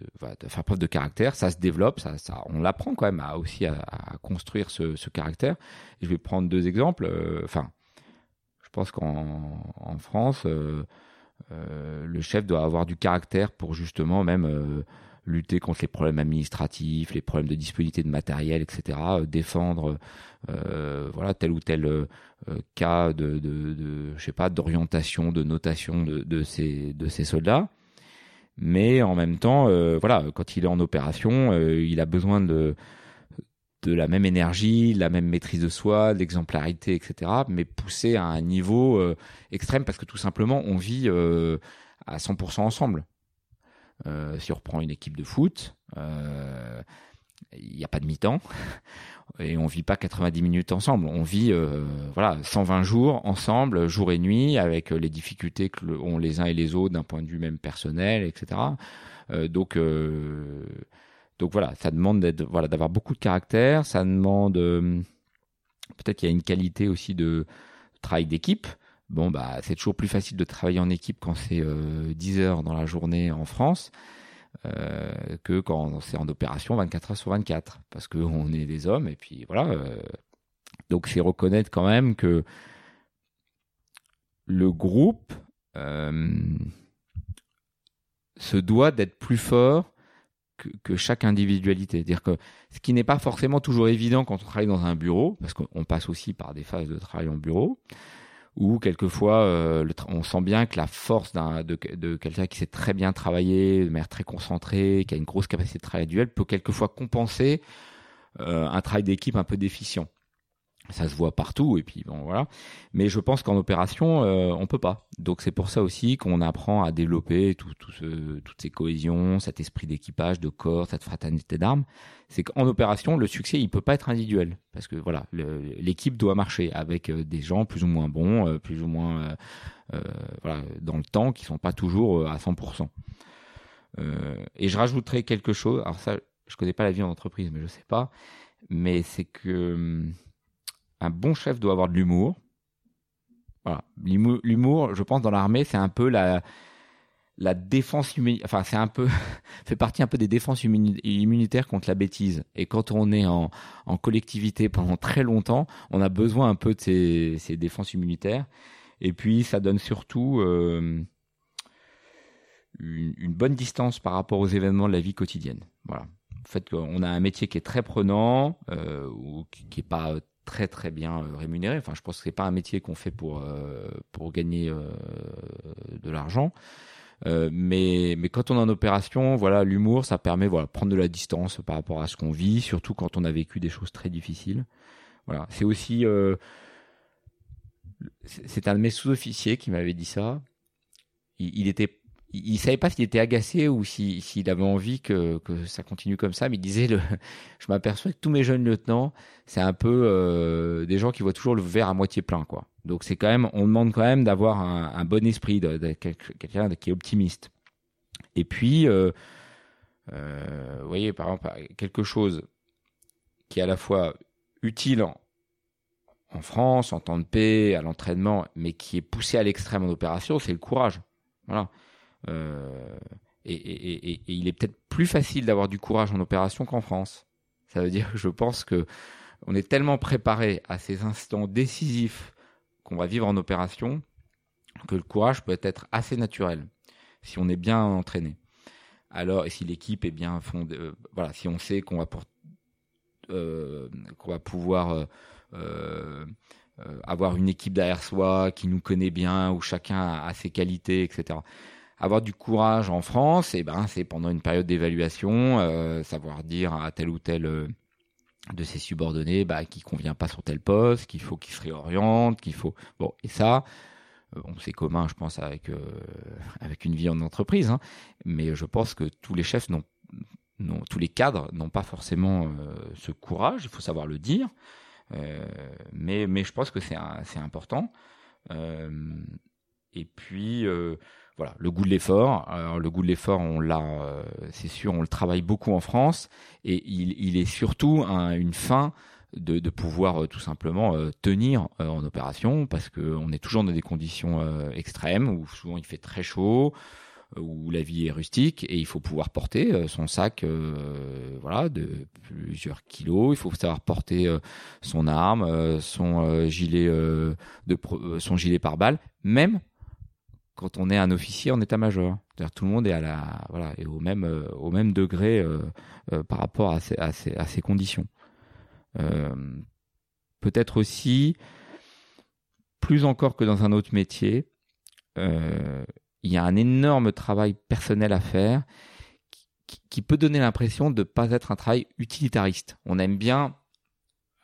faire preuve de caractère. Ça se développe, ça, ça on l'apprend quand même à, aussi à, construire ce, ce, caractère. je vais prendre deux exemples. Euh, enfin, je pense qu'en en France, euh, euh, le chef doit avoir du caractère pour justement même lutter contre les problèmes administratifs, les problèmes de disponibilité de matériel, etc. défendre, voilà, tel ou tel cas de, de, de, je sais pas, d'orientation, de notation de, de ces de ces soldats mais en même temps, euh, voilà, quand il est en opération, euh, il a besoin de de la même énergie, la même maîtrise de soi, de l'exemplarité, etc. Mais poussé à un niveau euh, extrême parce que tout simplement, on vit à 100% ensemble. si on reprend une équipe de foot, il n'y a pas de mi-temps [LAUGHS] et on vit pas 90 minutes ensemble. On vit euh, voilà 120 jours ensemble, jour et nuit, avec les difficultés que ont les uns et les autres d'un point de vue même personnel, etc. Euh, donc euh, donc voilà, ça demande d'être voilà d'avoir beaucoup de caractère. Ça demande euh, peut-être qu'il y a une qualité aussi de travail d'équipe. Bon bah c'est toujours plus facile de travailler en équipe quand c'est 10 heures dans la journée en France. Euh, que quand c'est en opération 24 heures sur 24, parce qu'on est des hommes, et puis voilà. Euh, donc c'est reconnaître quand même que le groupe euh, se doit d'être plus fort que, que, chaque individualité. C'est-à-dire que ce qui n'est pas forcément toujours évident quand on travaille dans un bureau, parce qu'on passe aussi par des phases de travail en bureau, où quelquefois euh, on sent bien que la force de, de quelqu'un qui sait très bien travailler de manière très concentrée, qui a une grosse capacité de travail duel, peut quelquefois compenser euh, un travail d'équipe un peu déficient ça se voit partout et puis bon voilà. Mais je pense qu'en opération euh, on peut pas. Donc c'est pour ça aussi qu'on apprend à développer toutes ces cohésions cet esprit d'équipage de corps cette fraternité d'armes. C'est qu'en opération le succès il peut pas être individuel. Parce que voilà l'équipe doit marcher avec euh, des gens plus ou moins bons euh, plus ou moins euh, dans le temps qui sont pas toujours à 100% et je rajouterai quelque chose. Alors ça je connais pas la vie en entreprise mais je sais pas. Mais c'est que hum, un bon chef doit avoir de l'humour. L'humour, je pense, dans l'armée, c'est un peu la, défense enfin c'est un peu [LAUGHS] fait partie un peu des défenses immunitaires contre la bêtise. Et quand on est en, collectivité pendant très longtemps on a besoin un peu de ces, défenses immunitaires. Et puis ça donne surtout euh, une, bonne distance par rapport aux événements de la vie quotidienne. Voilà. En fait qu'on a un métier qui est très prenant euh, ou qui, qui est pas très très bien euh, rémunéré. Enfin, je pense que c'est pas un métier qu'on fait pour euh, pour gagner euh, de l'argent. mais mais quand on est en opération, voilà, l'humour, ça permet voilà prendre de la distance par rapport à ce qu'on vit, surtout quand on a vécu des choses très difficiles. Voilà, c'est aussi c'est un de mes sous-officiers qui m'avait dit ça. Il, il était il, savait pas s'il était agacé ou s'il avait envie que, ça continue comme ça, mais il disait le, [LAUGHS] je m'aperçois que tous mes jeunes lieutenants, c'est un peu euh, des gens qui voient toujours le verre à moitié plein, quoi. Donc c'est quand même, on demande quand même d'avoir un, bon esprit, de quelqu'un qui est optimiste. Et puis, euh, euh, vous voyez, par exemple, quelque chose qui est à la fois utile en, en France, en temps de paix, à l'entraînement, mais qui est poussé à l'extrême en opération, c'est le courage. Voilà. Euh, et, il est peut-être plus facile d'avoir du courage en opération qu'en France. Ça veut dire que je pense que on est tellement préparé à ces instants décisifs qu'on va vivre en opération que le courage peut être assez naturel si on est bien entraîné. Alors, et si l'équipe est bien fondée, euh, voilà, si on sait qu'on va euh, pouvoir euh, avoir une équipe derrière soi qui nous connaît bien, où chacun a, ses qualités, etc. Avoir du courage en France, et eh ben, c'est pendant une période d'évaluation, savoir dire à tel ou tel de ses subordonnés bah, qui convient pas sur tel poste, qu'il faut qu'il se réoriente, qu'il faut bon et ça bon, c'est commun je pense avec avec une vie en entreprise hein, mais je pense que tous les chefs n'ont non, tous les cadres n'ont pas forcément euh, ce courage, il faut savoir le dire, euh, mais, mais je pense que c'est important. Euh, et puis, voilà, le goût de l'effort. Le goût de l'effort, on l'a, c'est sûr, on le travaille beaucoup en France, et il, il est surtout une fin de, de, pouvoir tout simplement tenir en opération, parce qu'on est toujours dans des conditions extrêmes, où souvent il fait très chaud, où la vie est rustique. Et il faut pouvoir porter euh, son sac euh, voilà de plusieurs kilos. Il faut savoir porter euh, son arme son gilet de son gilet par balle même quand on est un officier en état-major. Tout le monde est à la voilà et au même au même degré par rapport à ces, conditions. Peut-être aussi plus encore que dans un autre métier euh, il y a un énorme travail personnel à faire qui, peut donner l'impression de ne pas être un travail utilitariste. On aime bien,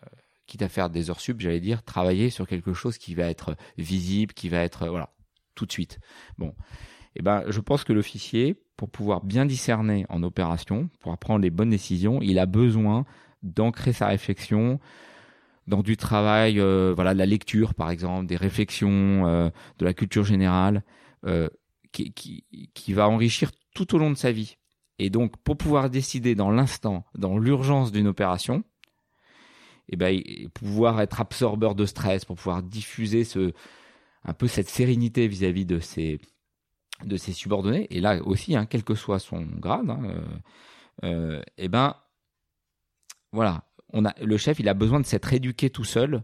euh, quitte à faire des heures sub, j'allais dire, travailler sur quelque chose qui va être visible, qui va être, voilà, tout de suite. Bon. Eh ben, je pense que l'officier, pour pouvoir bien discerner en opération, pour prendre les bonnes décisions, il a besoin d'ancrer sa réflexion dans du travail, euh, voilà, de la lecture par exemple, des réflexions, euh, de la culture générale, qui, qui, va enrichir tout au long de sa vie. Et donc, pour pouvoir décider dans l'instant, dans l'urgence d'une opération, eh ben, pouvoir être absorbeur de stress, pour pouvoir diffuser ce, un peu cette sérénité vis-à-vis de ses, subordonnés, et là aussi, hein, quel que soit son grade, hein, euh, euh, eh ben, voilà, on a, le chef, il a besoin de s'être éduqué tout seul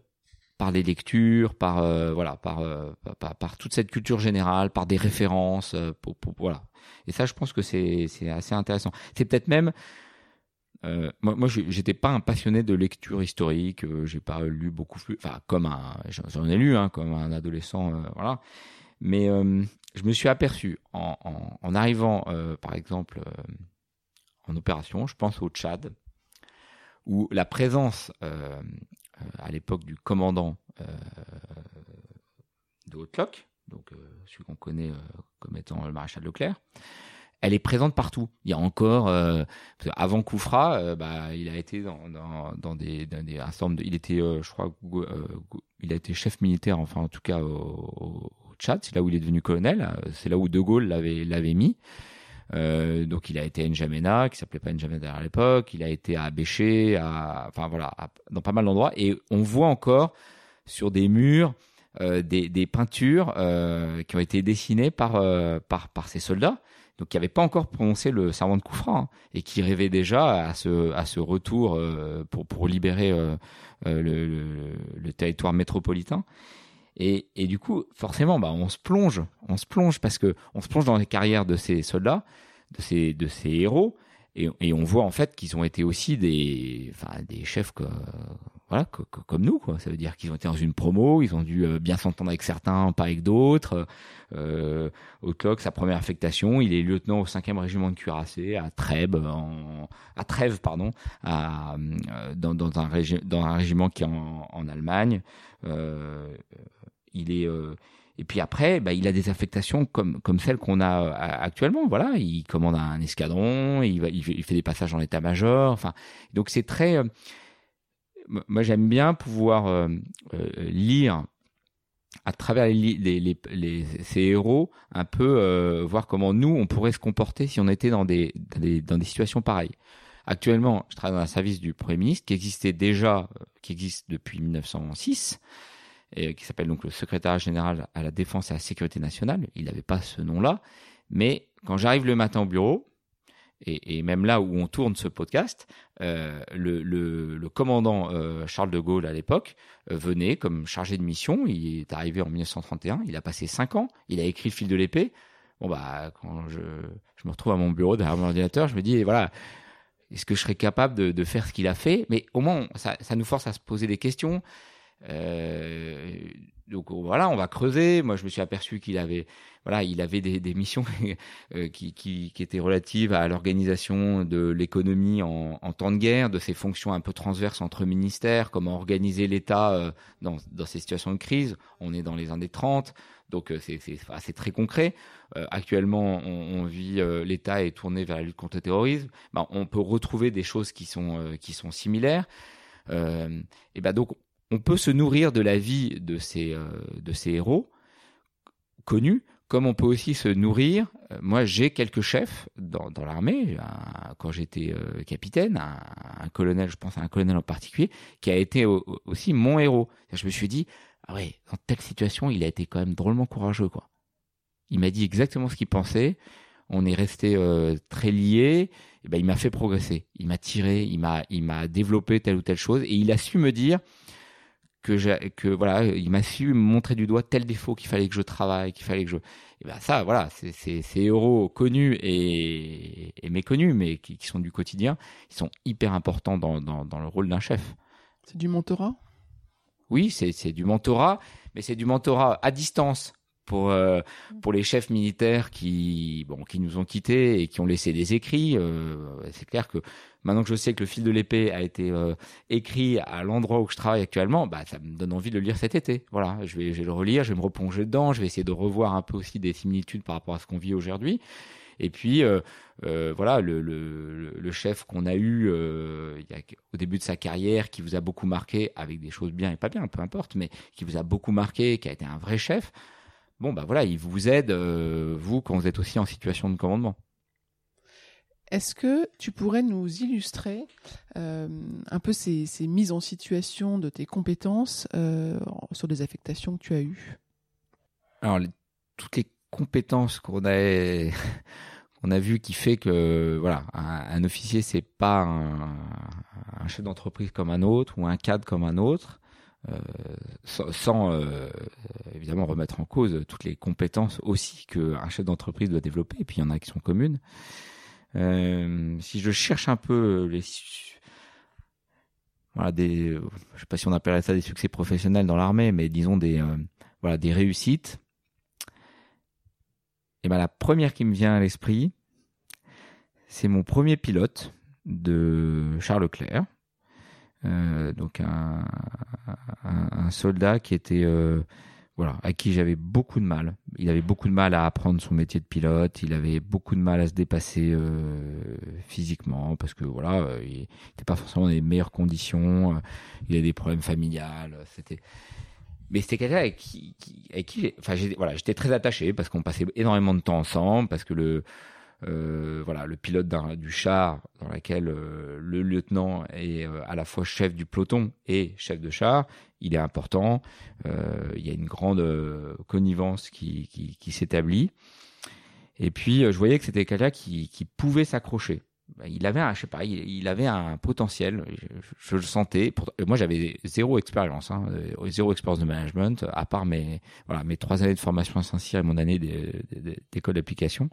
par des lectures, par euh, voilà, par, toute cette culture générale, par des références, euh, pour, voilà. Et ça, je pense que c'est assez intéressant. C'est peut-être même moi, moi j'étais pas un passionné de lecture historique. j'ai pas lu beaucoup plus. Enfin, comme un, j'en ai lu, hein, comme un adolescent, voilà. Mais je me suis aperçu en, arrivant, par exemple, en opération, je pense au Tchad, où la présence euh, à l'époque du commandant euh, de Haute-Loc, donc euh, celui qu'on connaît comme étant le maréchal Leclerc elle est présente partout. Il y a encore, avant Koufra, bah, il a été dans, des, dans des de, il était, je crois, il a été chef militaire, enfin en tout cas au, Tchad, c'est là où il est devenu colonel, c'est là où De Gaulle l'avait mis. Euh, donc il a été à N'Djamena, qui s'appelait pas N'Djamena à l'époque. Il a été à Béché, enfin voilà, dans pas mal d'endroits. Et on voit encore sur des murs euh, des, peintures euh, qui ont été dessinées euh, par, par ces soldats. Donc qui n'avaient pas encore prononcé le serment de Koufra hein, et qui rêvaient déjà à ce, retour euh, pour, libérer le, le, le, territoire métropolitain. Et, du coup, forcément, bah, on se plonge, on se plonge parce que on se plonge dans les carrières de ces soldats, de ces, héros, et, on voit en fait qu'ils ont été aussi des, chefs voilà, comme nous, quoi. Ça veut dire qu'ils ont été dans une promo, ils ont dû euh, bien s'entendre avec certains, pas avec d'autres. Euh, Outlook, sa première affectation, il est lieutenant au 5e régiment de cuirassés à Trèbes, en, à Trèves, pardon, à, euh, dans, un dans un régiment qui est en, en Allemagne. Euh, il est et puis après, bah, il a des affectations comme comme celles qu'on a actuellement. Voilà, il commande un escadron, il, va, il, fait, des passages en état-major. Enfin, donc c'est très. Euh, moi, j'aime bien pouvoir lire à travers les, les, les, les, ces héros un peu voir comment nous on pourrait se comporter si on était dans des, des, dans des situations pareilles. Actuellement, je travaille dans un service du Premier ministre qui existait déjà, qui existe depuis 1906, et qui s'appelle donc le secrétaire général à la défense et à la sécurité nationale. Il n'avait pas ce nom-là, mais quand j'arrive le matin au bureau, et, même là où on tourne ce podcast, euh, le, commandant euh, Charles de Gaulle à l'époque euh, venait comme chargé de mission. Il est arrivé en 1931. Il a passé cinq ans. Il a écrit le fil de l'épée. Bon bah quand je, me retrouve à mon bureau derrière mon ordinateur, je me dis voilà, est-ce que je serais capable de, faire ce qu'il a fait? Mais au moins ça, ça, nous force à se poser des questions. Euh, donc voilà, on va creuser. Moi, je me suis aperçu qu'il avait, avait des, missions [LAUGHS] euh, qui, étaient relatives à l'organisation de l'économie en, temps de guerre, de ses fonctions un peu transverses entre ministères, comment organiser l'État euh, dans, ces situations de crise. On est dans les années 30, donc c'est très concret. actuellement, on, vit, l'État est tourné vers la lutte contre le terrorisme. Ben, on peut retrouver des choses qui sont, qui sont similaires. et ben donc on peut se nourrir de la vie de ces, euh, de ces héros connus, comme on peut aussi se nourrir. Euh, moi, j'ai quelques chefs dans, l'armée, quand j'étais euh, capitaine, un, colonel, je pense à un colonel en particulier, qui a été aussi mon héros. Je me suis dit, ah ouais, dans telle situation, il a été quand même drôlement courageux, quoi. Il m'a dit exactement ce qu'il pensait. On est resté très liés. Et ben, il m'a fait progresser. Il m'a tiré, il m'a développé telle ou telle chose, et il a su me dire, que que voilà, il m'a su montrer du doigt tel défaut qu'il fallait que je travaille, qu'il fallait que je et ben ça voilà, c'est ces héros connus et, et méconnus mais qui, qui, sont du quotidien, ils sont hyper importants dans dans, dans le rôle d'un chef. C'est du mentorat? Oui, c'est c'est du mentorat, mais c'est du mentorat à distance pour euh, pour les chefs militaires qui bon qui nous ont quittés et qui ont laissé des écrits. Euh, c'est clair que Maintenant que je sais que le fil de l'épée a été euh, écrit à l'endroit où je travaille actuellement, bah, ça me donne envie de le lire cet été. Voilà, je vais, le relire, je vais me replonger dedans, je vais essayer de revoir un peu aussi des similitudes par rapport à ce qu'on vit aujourd'hui. Et puis, euh, euh, voilà, le, chef qu'on a eu au début de sa carrière, qui vous a beaucoup marqué, avec des choses bien et pas bien, peu importe, mais qui vous a beaucoup marqué, qui a été un vrai chef. Bon, bah voilà, il vous aide, vous, quand vous êtes aussi en situation de commandement. Est-ce que tu pourrais nous illustrer euh, un peu ces, mises en situation de tes compétences euh, sur des affectations que tu as eues? Alors, toutes les compétences qu'on a, [LAUGHS] a vues qui fait que voilà, un, officier, c'est pas un, chef d'entreprise comme un autre ou un cadre comme un autre. Euh, sans, évidemment remettre en cause toutes les compétences aussi qu'un chef d'entreprise doit développer, puis il y en a qui sont communes. Euh, si je cherche un peu les voilà des je sais pas si on appellerait ça des succès professionnels dans l'armée mais disons des euh, voilà des réussites. Et ben la première qui me vient à l'esprit c'est mon premier pilote de Charles Leclerc. Euh, donc un, soldat qui était euh, voilà, à qui j'avais beaucoup de mal. Il avait beaucoup de mal à apprendre son métier de pilote, il avait beaucoup de mal à se dépasser euh, physiquement parce que voilà, euh, il n'était pas forcément dans les meilleures conditions, euh, il avait des problèmes familiales, c'était mais c'était quelqu'un avec qui, avec qui enfin voilà, j'étais très attaché parce qu'on passait énormément de temps ensemble parce que le voilà, le pilote du char dans lequel le lieutenant est à la fois chef du peloton et chef de char, il est important. il y a une grande connivence qui, qui, qui s'établit. Et puis, je voyais que c'était quelqu'un qui, qui pouvait s'accrocher. Bah, il avait un, je sais pas, il, avait un potentiel. Je, le sentais. moi, j'avais zéro expérience, hein, zéro expérience de management, à part mes, voilà, mes trois années de formation à Saint-Cyr et mon année d'école d'application.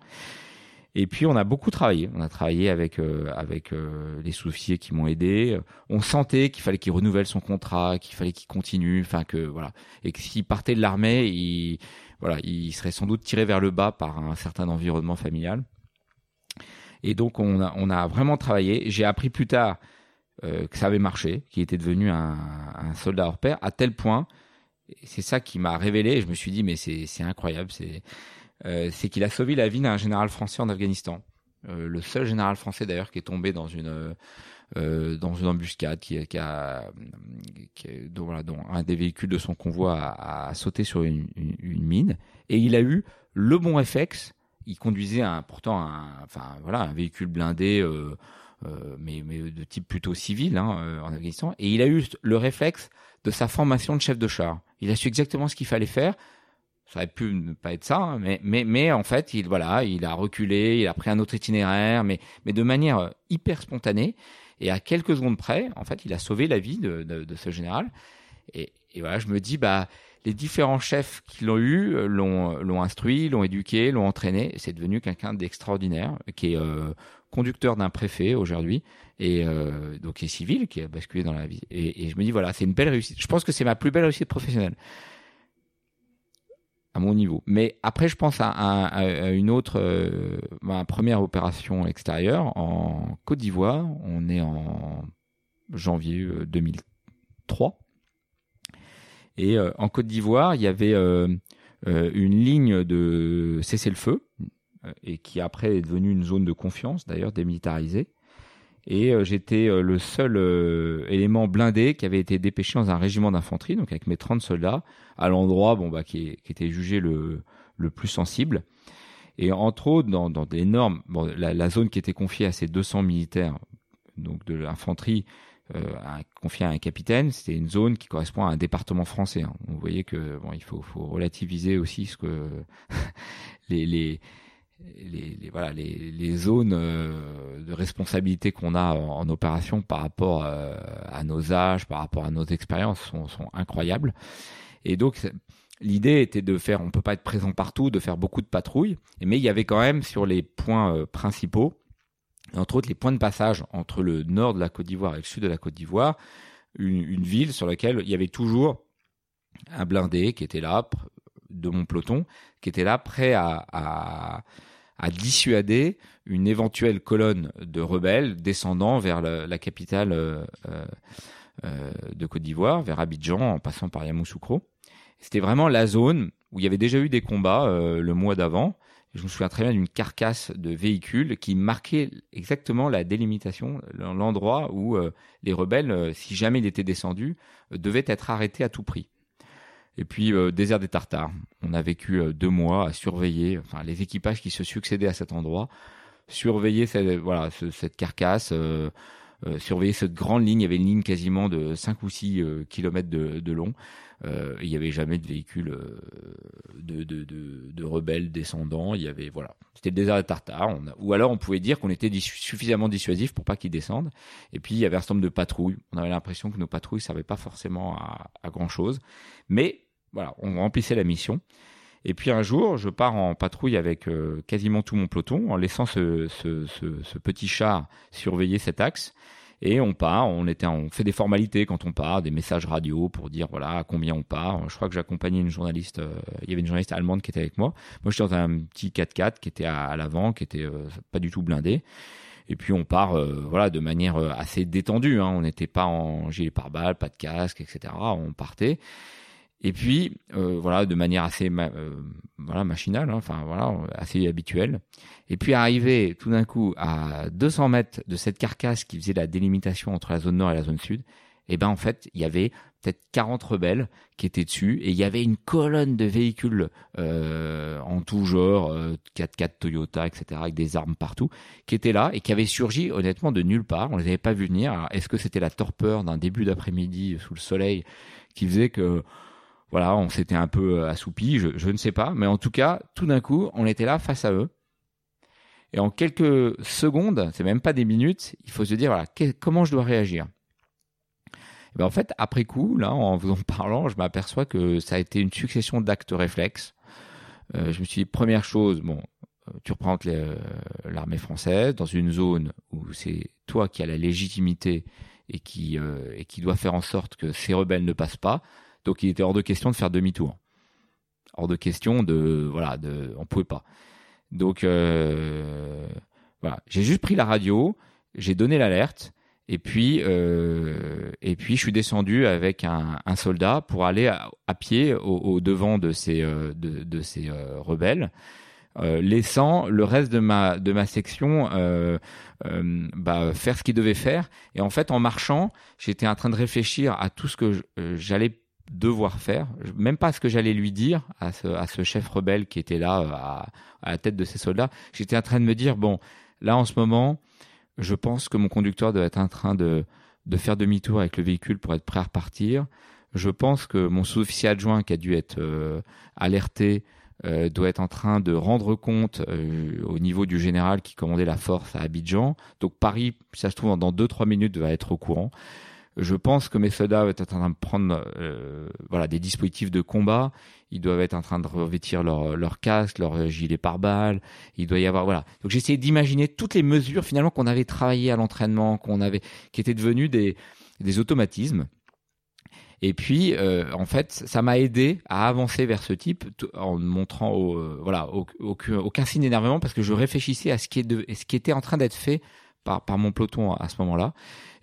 Et puis on a beaucoup travaillé. On a travaillé avec euh, avec euh, les sous-officiers qui m'ont aidé. On sentait qu'il fallait qu'il renouvelle son contrat, qu'il fallait qu'il continue, enfin que voilà, et que s'il partait de l'armée, il voilà, il serait sans doute tiré vers le bas par un certain environnement familial. Et donc on a on a vraiment travaillé. J'ai appris plus tard euh, que ça avait marché, qu'il était devenu un, un soldat hors pair, à tel point. C'est ça qui m'a révélé. je me suis dit mais c'est c'est incroyable, c'est c'est qu'il a sauvé la vie d'un général français en Afghanistan. Euh, le seul général français d'ailleurs qui est tombé dans une euh, dans une embuscade, qui, qui a, qui, dont, voilà, dont, un des véhicules de son convoi a, a sauté sur une, une, mine, et il a eu le bon réflexe. Il conduisait un, pourtant un, enfin voilà, un véhicule blindé. Euh, mais, mais de type plutôt civil hein, en Afghanistan. Et il a eu le réflexe de sa formation de chef de char. Il a su exactement ce qu'il fallait faire. Ça aurait pu ne pas être ça, hein, mais, mais, mais en fait, il, voilà, il a reculé, il a pris un autre itinéraire, mais, mais de manière hyper spontanée. Et à quelques secondes près, en fait, il a sauvé la vie de, de, de ce général. Et, et, voilà, je me dis, bah, les différents chefs qui l'ont eu l'ont, l'ont instruit, l'ont éduqué, l'ont entraîné. C'est devenu quelqu'un d'extraordinaire, qui est euh, conducteur d'un préfet aujourd'hui, et euh, donc qui est civil, qui a basculé dans la vie. Et, et je me dis, voilà, c'est une belle réussite. Je pense que c'est ma plus belle réussite professionnelle mon niveau. Mais après, je pense à, une autre, euh, ma première opération extérieure en Côte d'Ivoire. On est en janvier 2003. Et euh, en Côte d'Ivoire, il y avait euh, euh une ligne de cessez-le-feu et qui après est devenue une zone de confiance, d'ailleurs démilitarisée et euh, j'étais euh, le seul euh, élément blindé qui avait été dépêché dans un régiment d'infanterie, donc avec mes 30 soldats, à l'endroit bon, bah, qui, était jugé le, le plus sensible. Et entre autres, dans, dans des normes, bon, la, zone qui était confiée à ces 200 militaires, donc de l'infanterie, confiée à un capitaine, c'était une zone qui correspond à un département français. Hein. Vous voyez que bon, il faut, faut relativiser aussi ce que [LAUGHS] les, les les, les, voilà les, les zones euh, de responsabilité qu'on a en, opération par rapport euh, à nos âges, par rapport à nos expériences sont, sont incroyables. Et donc l'idée était de faire, on peut pas être présent partout, de faire beaucoup de patrouilles, mais il y avait quand même sur les points euh, principaux, entre autres les points de passage entre le nord de la Côte d'Ivoire et le sud de la Côte d'Ivoire, une, une ville sur laquelle il y avait toujours un blindé qui était là de mon peloton, qui était là prêt à, à à dissuader une éventuelle colonne de rebelles descendant vers la, capitale euh, euh, de Côte d'Ivoire, vers Abidjan, en passant par Yamoussoukro. C'était vraiment la zone où il y avait déjà eu des combats euh, le mois d'avant. Je me souviens très bien d'une carcasse de véhicules qui marquait exactement la délimitation, l'endroit où euh, les rebelles, euh, si jamais ils étaient descendus, devaient être arrêtés à tout prix. Et puis euh, désert des Tartares. On a vécu euh, deux mois à surveiller, enfin les équipages qui se succédaient à cet endroit, surveiller cette, voilà ce, cette carcasse, euh, euh, surveiller cette grande ligne. Il y avait une ligne quasiment de 5 ou 6 euh, kilomètres de, de long. il n'y avait jamais de véhicules de, de, de, rebelles descendants. Il y avait voilà, c'était le désert des Tartares. On a, ou alors on pouvait dire qu'on était suffisamment dissuasif pour pas qu'ils descendent. Et puis il y avait un certain nombre de patrouilles. On avait l'impression que nos patrouilles servaient pas forcément à, à grand chose, mais voilà, on remplissait la mission. Et puis un jour, je pars en patrouille avec euh, quasiment tout mon peloton, en laissant ce, ce, ce, ce, petit char surveiller cet axe. Et on part, on était, on fait des formalités quand on part, des messages radio pour dire voilà à combien on part. Je crois que j'accompagnais une journaliste, euh, il y avait une journaliste allemande qui était avec moi. Moi, j'étais dans un petit 4x4 qui était à, à l'avant, qui était euh, pas du tout blindé. Et puis on part, euh, voilà, de manière assez détendue. Hein. On n'était pas en gilet pare-balles, pas de casque, etc. On partait. Et puis, euh, voilà, de manière assez euh, voilà, machinale, hein, enfin voilà, assez habituelle. Et puis arrivé tout d'un coup à 200 mètres de cette carcasse qui faisait la délimitation entre la zone nord et la zone sud, et eh ben en fait, il y avait peut-être 40 rebelles qui étaient dessus et il y avait une colonne de véhicules euh, en tout genre, euh, 4x4 Toyota, etc., avec des armes partout, qui étaient là et qui avaient surgi honnêtement de nulle part. On les avait pas vus venir. Est-ce que c'était la torpeur d'un début d'après-midi sous le soleil qui faisait que voilà, on s'était un peu euh, assoupi, je, ne sais pas, mais en tout cas, tout d'un coup, on était là face à eux. Et en quelques secondes, c'est même pas des minutes, il faut se dire voilà, comment je dois réagir? Et ben en fait, après coup, là, en vous en parlant, je m'aperçois que ça a été une succession d'actes réflexes. Euh, je me suis dit première chose, bon, euh, tu représentes euh, l'armée française dans une zone où c'est toi qui as la légitimité et qui et qui doit faire en sorte que ces rebelles ne passent pas. Donc il était hors de question de faire demi-tour. Hors de question de voilà, de on pouvait pas. Donc euh, voilà, j'ai juste pris la radio, j'ai donné l'alerte et puis euh, et puis je suis descendu avec un, soldat pour aller à, pied au, devant de ces euh, de, ces rebelles. Laissant le reste de ma de ma section bah, faire ce qu'il devait faire et en fait en marchant j'étais en train de réfléchir à tout ce que j'allais devoir faire, même pas ce que j'allais lui dire à ce, à ce chef rebelle qui était là à, à la tête de ses soldats. J'étais en train de me dire bon, là en ce moment, je pense que mon conducteur doit être en train de, de faire demi-tour avec le véhicule pour être prêt à repartir. Je pense que mon sous-officier adjoint qui a dû être euh, alerté euh, doit être en train de rendre compte euh, au niveau du général qui commandait la force à Abidjan. Donc Paris, ça se trouve, dans 2-3 minutes, va être au courant. Je pense que mes soldats vont être en train de prendre voilà, des dispositifs de combat. Ils doivent être en train de revêtir leur, leur casque, leur gilet pare-balles. Il doit y avoir voilà. Donc j'ai essayé d'imaginer toutes les mesures finalement qu'on avait travaillées à l'entraînement, qu'on avait, qui étaient devenues des, des automatismes. Et puis, euh, en fait, ça m'a aidé à avancer vers ce type en montrant au, euh, voilà, aucun, aucun signe d'énervement parce que je réfléchissais à ce qui, est de, ce qui était en train d'être fait par, mon peloton à, ce moment-là.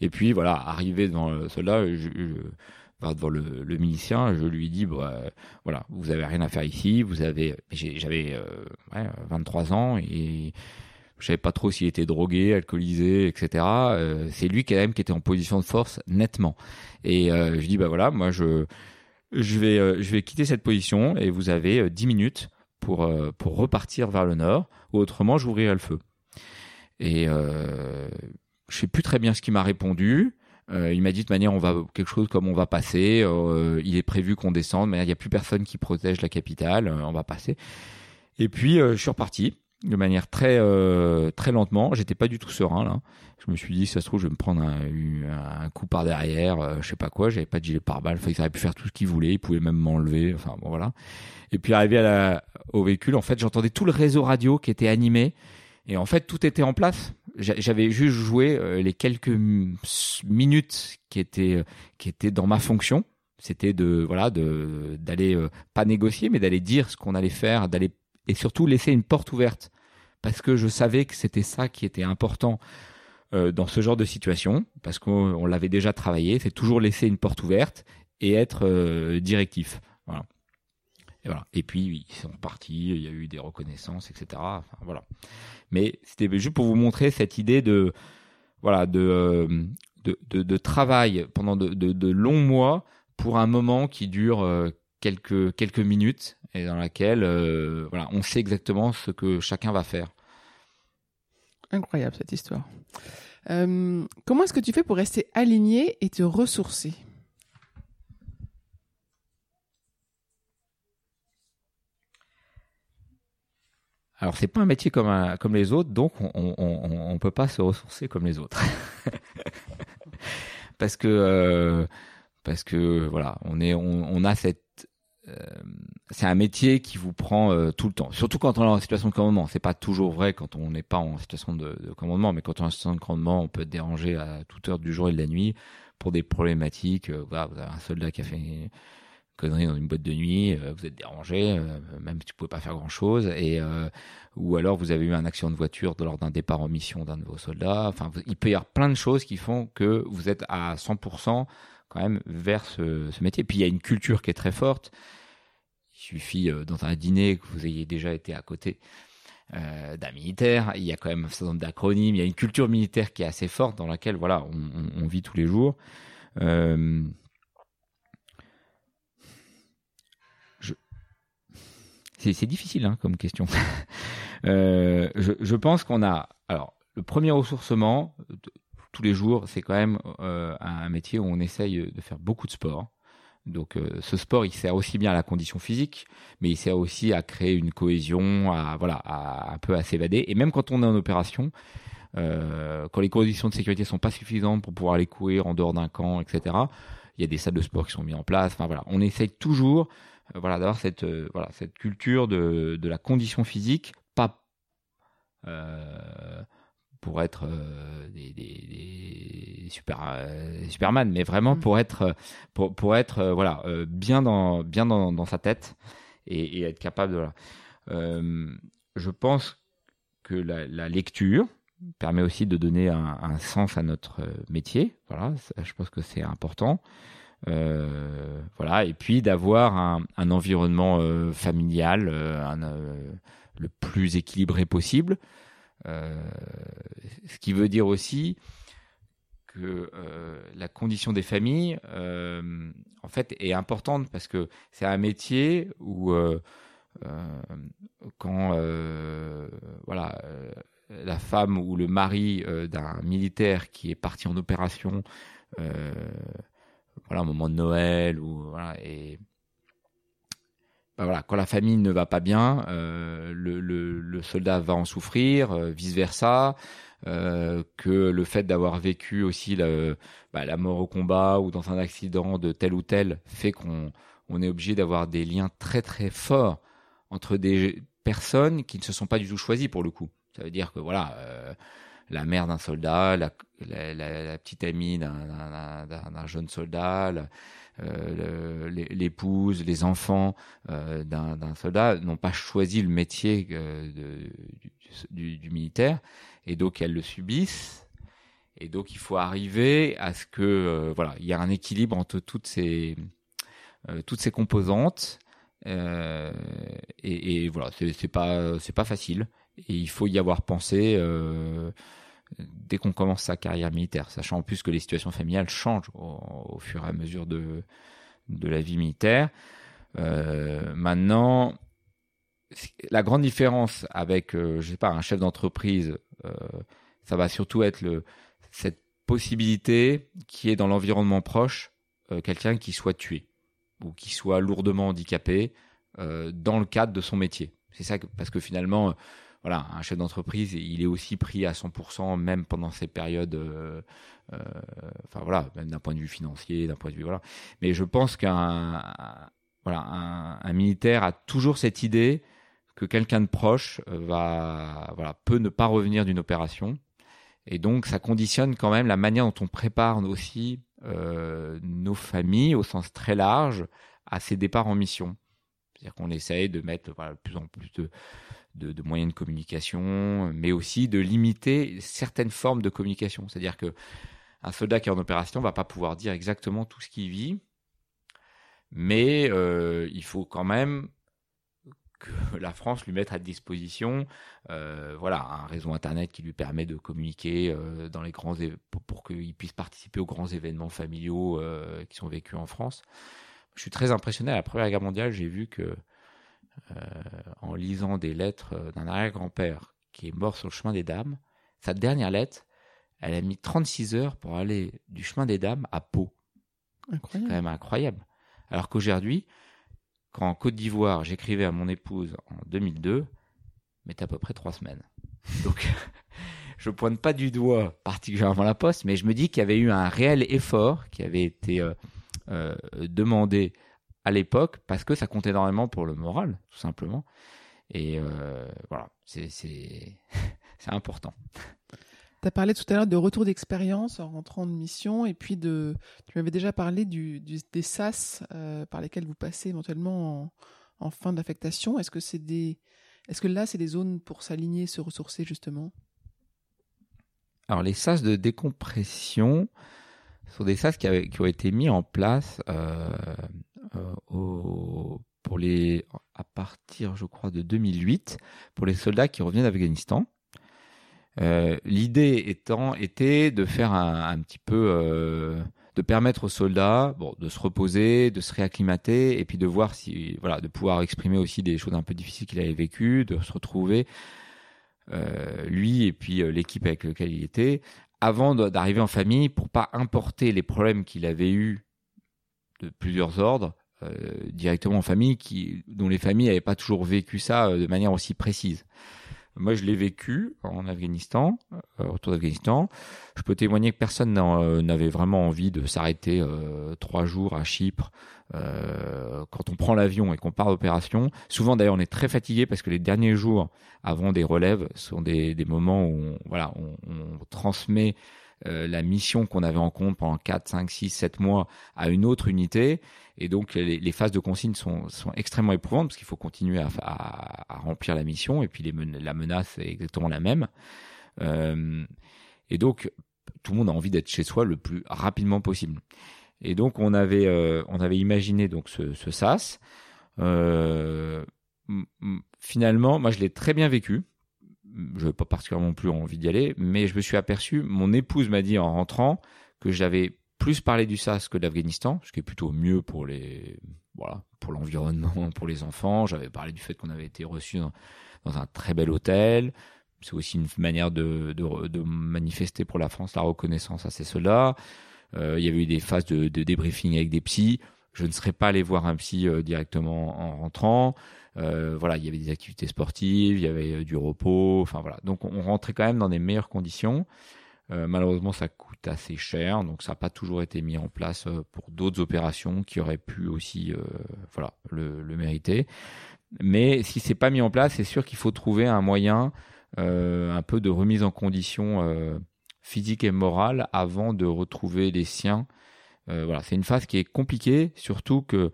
Et puis, voilà, arrivé devant cela, je, je, devant le, le, milicien, je lui dis, bah, voilà, vous avez rien à faire ici, vous avez, j'avais euh, ouais, 23 ans et je savais pas trop s'il était drogué, alcoolisé, etc. Euh, c'est lui quand même qui était en position de force nettement. Et euh, je dis bah voilà, moi je je vais euh, je vais quitter cette position et vous avez 10 minutes pour pour repartir vers le nord ou autrement je ouvrirai le feu. Et je sais plus très bien ce qu'il m'a répondu. il m'a dit de manière on va quelque chose comme on va passer. il est prévu qu'on descende, mais il n'y a plus personne qui protège la capitale. on va passer. Et puis je suis reparti de manière très euh, très lentement. J'étais pas du tout serein là. Je me suis dit, ça se trouve, je vais me prendre un, coup par derrière, euh, je sais pas quoi. J'avais pas de gilet pare-balles. Enfin, ils auraient pu faire tout ce qu'ils voulaient. Ils pouvaient même m'enlever. Enfin bon voilà. Et puis arrivé au véhicule, en fait, j'entendais tout le réseau radio qui était animé. Et en fait, tout était en place. J'avais juste joué euh, les quelques minutes qui étaient qui étaient dans ma fonction. C'était de voilà de d'aller pas négocier, mais d'aller dire ce qu'on allait faire, d'aller et surtout laisser une porte ouverte parce que je savais que c'était ça qui était important euh, dans ce genre de situation, parce qu'on l'avait déjà travaillé, c'est toujours laisser une porte ouverte et être euh, directif. Et, puis ils sont partis, il y a eu des reconnaissances, etc. Voilà. Mais c'était juste pour vous montrer cette idée de voilà de euh, de, travail pendant de, longs mois pour un moment qui dure quelques quelques minutes et dans laquelle euh, voilà, on sait exactement ce que chacun va faire. Incroyable cette histoire. Euh, comment est-ce que tu fais pour rester aligné et te ressourcer? Alors c'est pas un métier comme, comme les autres, donc on, on, peut pas se ressourcer comme les autres. [LAUGHS] parce que euh, parce que voilà, on est on a cette euh, c'est un métier qui vous prend euh, tout le temps. Surtout quand on est en situation de commandement. C'est pas toujours vrai quand on n'est pas en situation de, commandement, mais quand on est en situation de commandement, on peut être dérangé à toute heure du jour et de la nuit pour des problématiques. Voilà, vous avez un soldat qui a fait une connerie dans une boîte de nuit, vous êtes dérangé, même si vous pouvez pas faire grand chose, et ou alors vous avez eu un accident de voiture lors d'un départ en mission d'un de vos soldats. Enfin, il peut y avoir plein de choses qui font que vous êtes à 100% quand même vers ce, métier. Puis il y a une culture qui est très forte. Il suffit euh, dans un dîner que vous ayez déjà été à côté euh, d'un militaire. Il y a quand même un certain nombre d'acronymes. Il y a une culture militaire qui est assez forte dans laquelle voilà, on, vit tous les jours. Euh, c'est difficile hein, comme question. [LAUGHS] euh, je, pense qu'on a alors le premier ressourcement tous les jours, c'est quand même euh, un métier où on essaye de faire beaucoup de sport. Donc euh, ce sport, il sert aussi bien à la condition physique, mais il sert aussi à créer une cohésion, à voilà, un peu à s'évader. Et même quand on est en opération, quand les conditions de sécurité sont pas suffisantes pour pouvoir aller courir en dehors d'un camp, etc. Il y a des salles de sport qui sont mises en place. Enfin voilà, on essaye toujours, voilà, d'avoir cette euh, voilà cette culture de de la condition physique, pas pour être euh, des, des, super euh, Superman, mais vraiment mm. pour être pour, pour être euh, voilà bien dans bien dans, dans sa tête et, et, être capable de voilà. je pense que la, la, lecture permet aussi de donner un, un sens à notre métier. Voilà, je pense que c'est important. Euh, voilà, et puis d'avoir un, environnement familial un, le plus équilibré possible. Euh, ce qui veut dire aussi que euh, la condition des familles, euh, en fait, est importante parce que c'est un métier où quand voilà la femme ou le mari d'un militaire qui est parti en opération, voilà, au moment de Noël ou voilà, et bah quand la famille ne va pas bien, euh, le, le, le, soldat va en souffrir, euh, vice versa. Euh, que le fait d'avoir vécu aussi la, bah, la, mort au combat ou dans un accident de tel ou tel fait qu'on on est obligé d'avoir des liens très très forts entre des personnes qui ne se sont pas du tout choisies pour le coup. Ça veut dire que voilà, la mère d'un soldat, la, petite amie d'un jeune soldat, euh, l'épouse, les enfants euh, d'un soldat n'ont pas choisi le métier euh, du, militaire et donc elles le subissent. Et donc il faut arriver à ce que voilà, il y a un équilibre entre toutes ces toutes ces composantes. Et, et, voilà, c'est pas c'est pas facile. Et il faut y avoir pensé dès qu'on commence sa carrière militaire, sachant en plus que les situations familiales changent au, fur et à mesure de, de la vie militaire. Euh, maintenant, la grande différence avec, euh, je sais pas, un chef d'entreprise, euh, ça va surtout être le, cette possibilité qui est dans l'environnement proche, quelqu'un qui soit tué ou qui soit lourdement handicapé dans le cadre de son métier. C'est ça parce que finalement, voilà, un chef d'entreprise, il est aussi pris à 100%, même pendant ces périodes, euh, euh, enfin voilà, même d'un point de vue financier, d'un point de vue voilà. Mais je pense qu'un voilà, un, militaire a toujours cette idée que quelqu'un de proche va voilà peut ne pas revenir d'une opération, et donc ça conditionne quand même la manière dont on prépare aussi euh, nos familles au sens très large à ces départs en mission. C'est-à-dire qu'on essaye de mettre voilà, de plus en plus de de, moyens de communication, mais aussi de limiter certaines formes de communication. C'est-à-dire que un soldat qui est en opération va pas pouvoir dire exactement tout ce qu'il vit, mais euh, il faut quand même que [LAUGHS] la France lui mette à disposition, euh, voilà, un réseau internet qui lui permet de communiquer euh, dans les grands pour, pour qu'il puisse participer aux grands événements familiaux qui sont vécus en France. Je suis très impressionné à la Première Guerre mondiale. J'ai vu que en lisant des lettres euh, d'un arrière-grand-père qui est mort sur le chemin des dames. Sa dernière lettre, elle a mis 36 heures pour aller du chemin des dames à Pau. C'est quand même incroyable. Alors qu'aujourd'hui, quand en Côte d'Ivoire, j'écrivais à mon épouse en 2002, mais à peu près trois semaines. [LAUGHS] Donc, [LAUGHS] je pointe pas du doigt particulièrement la poste, mais je me dis qu'il y avait eu un réel effort qui avait été euh, demandé à l'époque parce que ça comptait énormément pour le moral, tout simplement. Et euh, voilà, c'est [LAUGHS] important. Tu as parlé tout à l'heure de retour d'expérience en rentrant de mission et puis de, tu m'avais déjà parlé du, des SAS euh, par lesquels vous passez éventuellement en, fin d'affectation. Est-ce que c'est des, est-ce que là c'est des zones pour s'aligner, se ressourcer justement? Alors les SAS de décompression sont des SAS qui, qui ont été mis en place euh, euh, pour les, à partir, je crois, de 2008, pour les soldats qui revenaient d'Afghanistan. Euh, l'idée étant était de faire un, petit peu, euh, de permettre aux soldats, bon, de se reposer, de se réacclimater, et puis de voir si, voilà, de pouvoir exprimer aussi des choses un peu difficiles qu'il avait vécues, de se retrouver lui et puis l'équipe avec laquelle il était, avant d'arriver en famille, pour pas importer les problèmes qu'il avait eus de plusieurs ordres directement en famille, qui, dont les familles n'avaient pas toujours vécu ça euh, de manière aussi précise. Moi, je l'ai vécu en Afghanistan, euh, autour d'Afghanistan. Je peux témoigner que personne n'avait vraiment envie de s'arrêter trois jours à Chypre. quand on prend l'avion et qu'on part d'opération, souvent d'ailleurs on est très fatigué parce que les derniers jours avant des relèves sont des, des moments où on, voilà, on, on transmet euh, la mission qu'on avait en compte pendant 4, 5, 6, 7 mois à une autre unité. Et donc les, phases de consigne sont, extrêmement éprouvantes parce qu'il faut continuer à, remplir la mission et puis la menace est exactement la même. Euh, et donc tout le monde a envie d'être chez soi le plus rapidement possible. Et donc on avait euh, imaginé donc ce, ce SAS. Euh, finalement, moi je l'ai très bien vécu je n'avais pas particulièrement plus envie d'y aller, mais je me suis aperçu, mon épouse m'a dit en rentrant que j'avais plus parlé du SAS que d'Afghanistan, ce qui est plutôt mieux pour les voilà pour l'environnement, [LAUGHS] pour les enfants. J'avais parlé du fait qu'on avait été reçu dans, un très bel hôtel, c'est aussi une manière de, de, de, manifester pour la France la reconnaissance à ces soldats. Euh, il y avait eu des phases de, de, débriefing avec des psys. Je ne serais pas allé voir un psy euh, directement en rentrant. Euh, voilà, il y avait des activités sportives, il y avait du repos. Enfin voilà, donc on rentrait quand même dans des meilleures conditions. Euh, malheureusement, ça coûte assez cher, donc ça n'a pas toujours été mis en place pour d'autres opérations qui auraient pu aussi, voilà, le, mériter. Mais si c'est pas mis en place, c'est sûr qu'il faut trouver un moyen euh, un peu de remise en condition euh, physique et morale avant de retrouver les siens. Euh, voilà, c'est une phase qui est compliquée, surtout que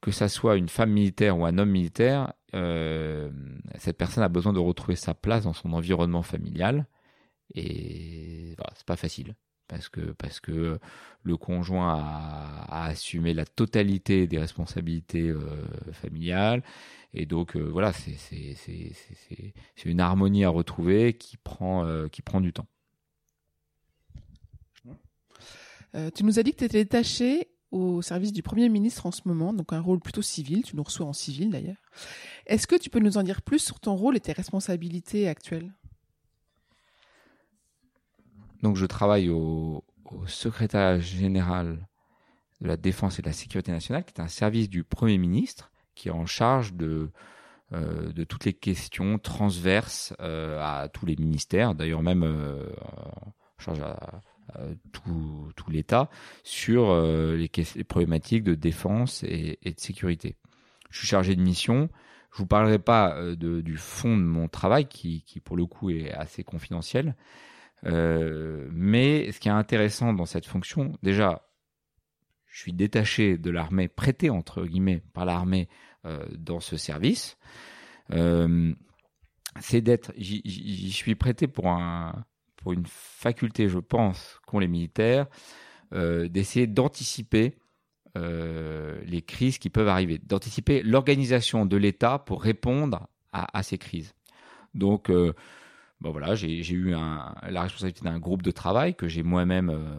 que ça soit une femme militaire ou un homme militaire, cette personne a besoin de retrouver sa place dans son environnement familial et voilà, c'est pas facile parce que parce que le conjoint a, a assumé la totalité des responsabilités euh, familiales et donc euh, voilà c'est c'est c'est c'est une harmonie à retrouver qui prend euh, qui prend du temps. tu nous as dit que tu étais détaché au service du Premier ministre en ce moment, donc un rôle plutôt civil, tu nous reçois en civil d'ailleurs. Est-ce que tu peux nous en dire plus sur ton rôle et tes responsabilités actuelles? Donc je travaille au, secrétariat général de la Défense et de la Sécurité nationale, qui est un service du Premier ministre, qui est en charge de, euh, toutes les questions transverses euh, à tous les ministères, d'ailleurs même euh, en charge à, tout, l'État, sur les, problématiques de défense et, de sécurité. Je suis chargé de mission. Je vous parlerai pas du fond de mon travail, qui pour le coup est assez confidentiel, euh, mais ce qui est intéressant dans cette fonction, déjà, je suis détaché de l'armée, prêté entre guillemets par l'armée euh, dans ce service. Euh, c'est d'être, j'y suis prêté pour un, pour une faculté, je pense, qu'ont les militaires, d'essayer d'anticiper les crises qui peuvent arriver, d'anticiper l'organisation de l'État pour répondre à, à, ces crises. Donc, bon voilà, j'ai eu la responsabilité d'un groupe de travail que j'ai moi-même euh,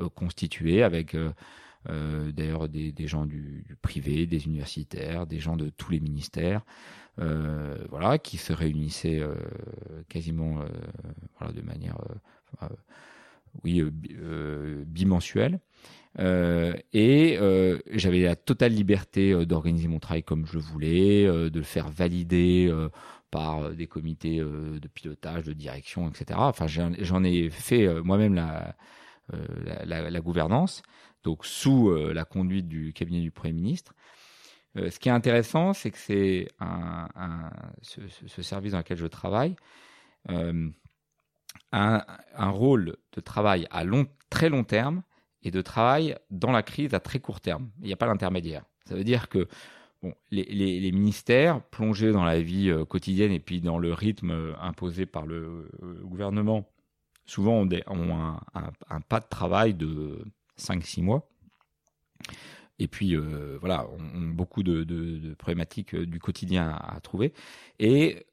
euh constitué avec euh, d'ailleurs des, gens du, privé, des universitaires, des gens de tous les ministères, voilà, qui se réunissaient quasiment voilà, de manière oui bimensuelle. Euh, et euh, j'avais la totale liberté d'organiser mon travail comme je voulais, euh, de le faire valider par des comités de pilotage, de direction, etc. Enfin, j'en ai fait moi-même la, gouvernance, donc sous la conduite du cabinet du Premier ministre. ce qui est intéressant, c'est que c'est ce, service dans lequel je travaille un, rôle de travail à très long terme et de travail dans la crise à très court terme. Il n'y a pas d'intermédiaire. Ça veut dire que bon, les, ministères, plongés dans la vie euh, quotidienne et puis dans le rythme euh, imposé par le euh, gouvernement, souvent ont, un, pas de travail de 5-6 mois. Et puis, voilà, ont beaucoup de problématiques du quotidien à, à trouver. Et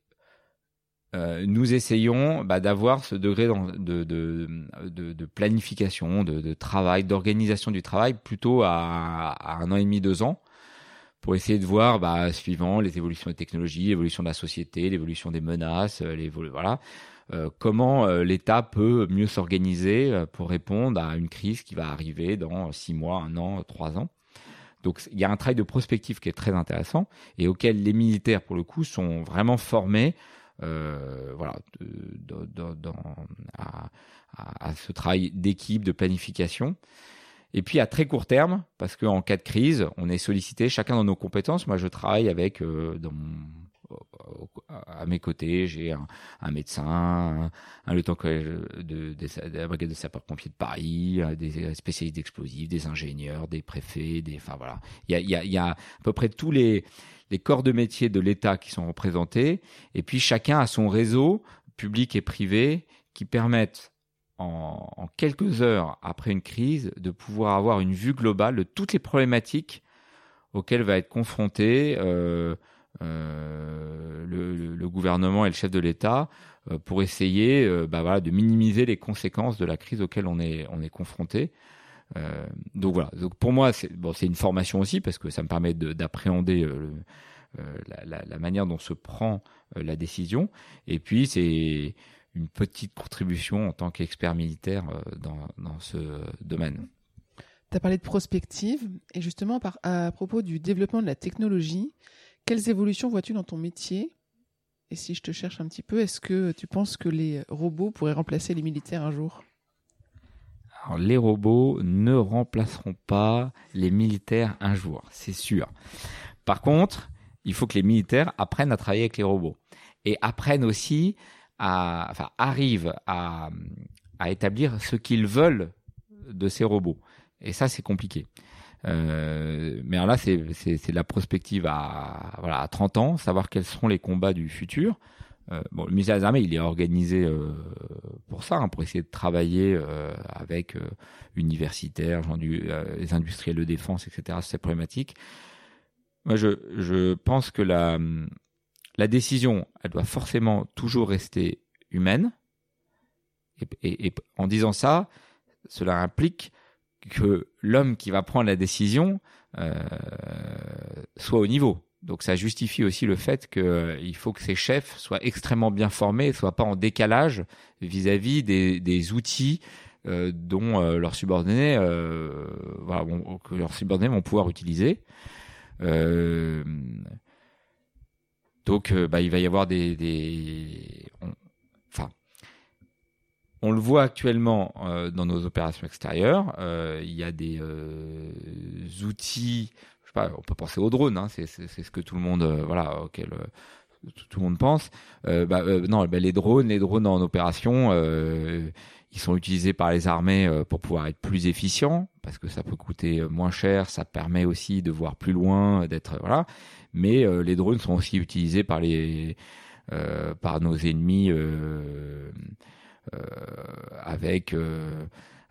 euh, nous essayons bah, d'avoir ce degré de, de, de, de planification, de, travail, d'organisation du travail plutôt à, à, un an et demi, deux ans, pour essayer de voir, bah, suivant les évolutions des technologies, l'évolution de la société, l'évolution des menaces, euh, les, voilà, euh, comment l'État peut mieux s'organiser pour répondre à une crise qui va arriver dans six mois, un an, trois ans. Donc il y a un travail de prospective qui est très intéressant et auquel les militaires, pour le coup, sont vraiment formés euh, voilà, de, de, à, à, ce travail d'équipe, de planification. Et puis à très court terme, parce qu'en cas de crise, on est sollicité chacun dans nos compétences. Moi, je travaille avec euh, dans à mes côtés, j'ai un, médecin, un, lieutenant de, de, de, la brigade de sapeurs-pompiers de Paris, des spécialistes d'explosifs, des ingénieurs, des préfets, des, enfin voilà, il y a, il y a, il y a à peu près tous les les corps de métier de l'État qui sont représentés, et puis chacun a son réseau, public et privé, qui permettent en, quelques heures après une crise de pouvoir avoir une vue globale de toutes les problématiques auxquelles va être confronté euh, euh, le, gouvernement et le chef de l'État euh, pour essayer bah de minimiser les conséquences de la crise auxquelles on est confronté. Euh, donc voilà. Donc pour moi, c'est une formation aussi parce que ça me permet d'appréhender euh, la, la, manière dont se prend la décision. Et puis c'est une petite contribution en tant qu'expert militaire dans, dans ce domaine. Tu as parlé de prospective et justement à propos du développement de la technologie, quelles évolutions vois-tu dans ton métier? Et si je te cherche un petit peu, est-ce que tu penses que les robots pourraient remplacer les militaires un jour? Alors, les robots ne remplaceront pas les militaires un jour, c'est sûr. Par contre, il faut que les militaires apprennent à travailler avec les robots et apprennent aussi à, enfin, arrivent à, à établir ce qu'ils veulent de ces robots. Et ça, c'est compliqué. Euh, mais là, c'est de la prospective à, voilà, à 30 ans, savoir quels seront les combats du futur. Euh, bon, le ministère des Armées, il est organisé euh, pour ça, hein, pour essayer de travailler euh, avec universitaires, les industriels de défense, etc. C'est problématique. Moi, je, pense que la, décision, elle doit forcément toujours rester humaine. Et, et, en disant ça, cela implique que l'homme qui va prendre la décision soit au niveau. Donc ça justifie aussi le fait qu'il euh, faut que ces chefs soient extrêmement bien formés, ne soient pas en décalage vis-à-vis des, outils euh, dont euh, leurs subordonnés, voilà, que leurs subordonnés vont pouvoir utiliser. donc, bah, il va y avoir des, enfin, on le voit actuellement dans nos opérations extérieures. Il y a des outils. On peut penser aux drones. Hein, c'est ce que tout le monde, voilà, auquel tout le monde pense. Bah, non, bah, les drones, les drones en opération, ils sont utilisés par les armées pour pouvoir être plus efficients parce que ça peut coûter moins cher. Ça permet aussi de voir plus loin, d'être voilà. Mais les drones sont aussi utilisés par les par nos ennemis euh, euh, avec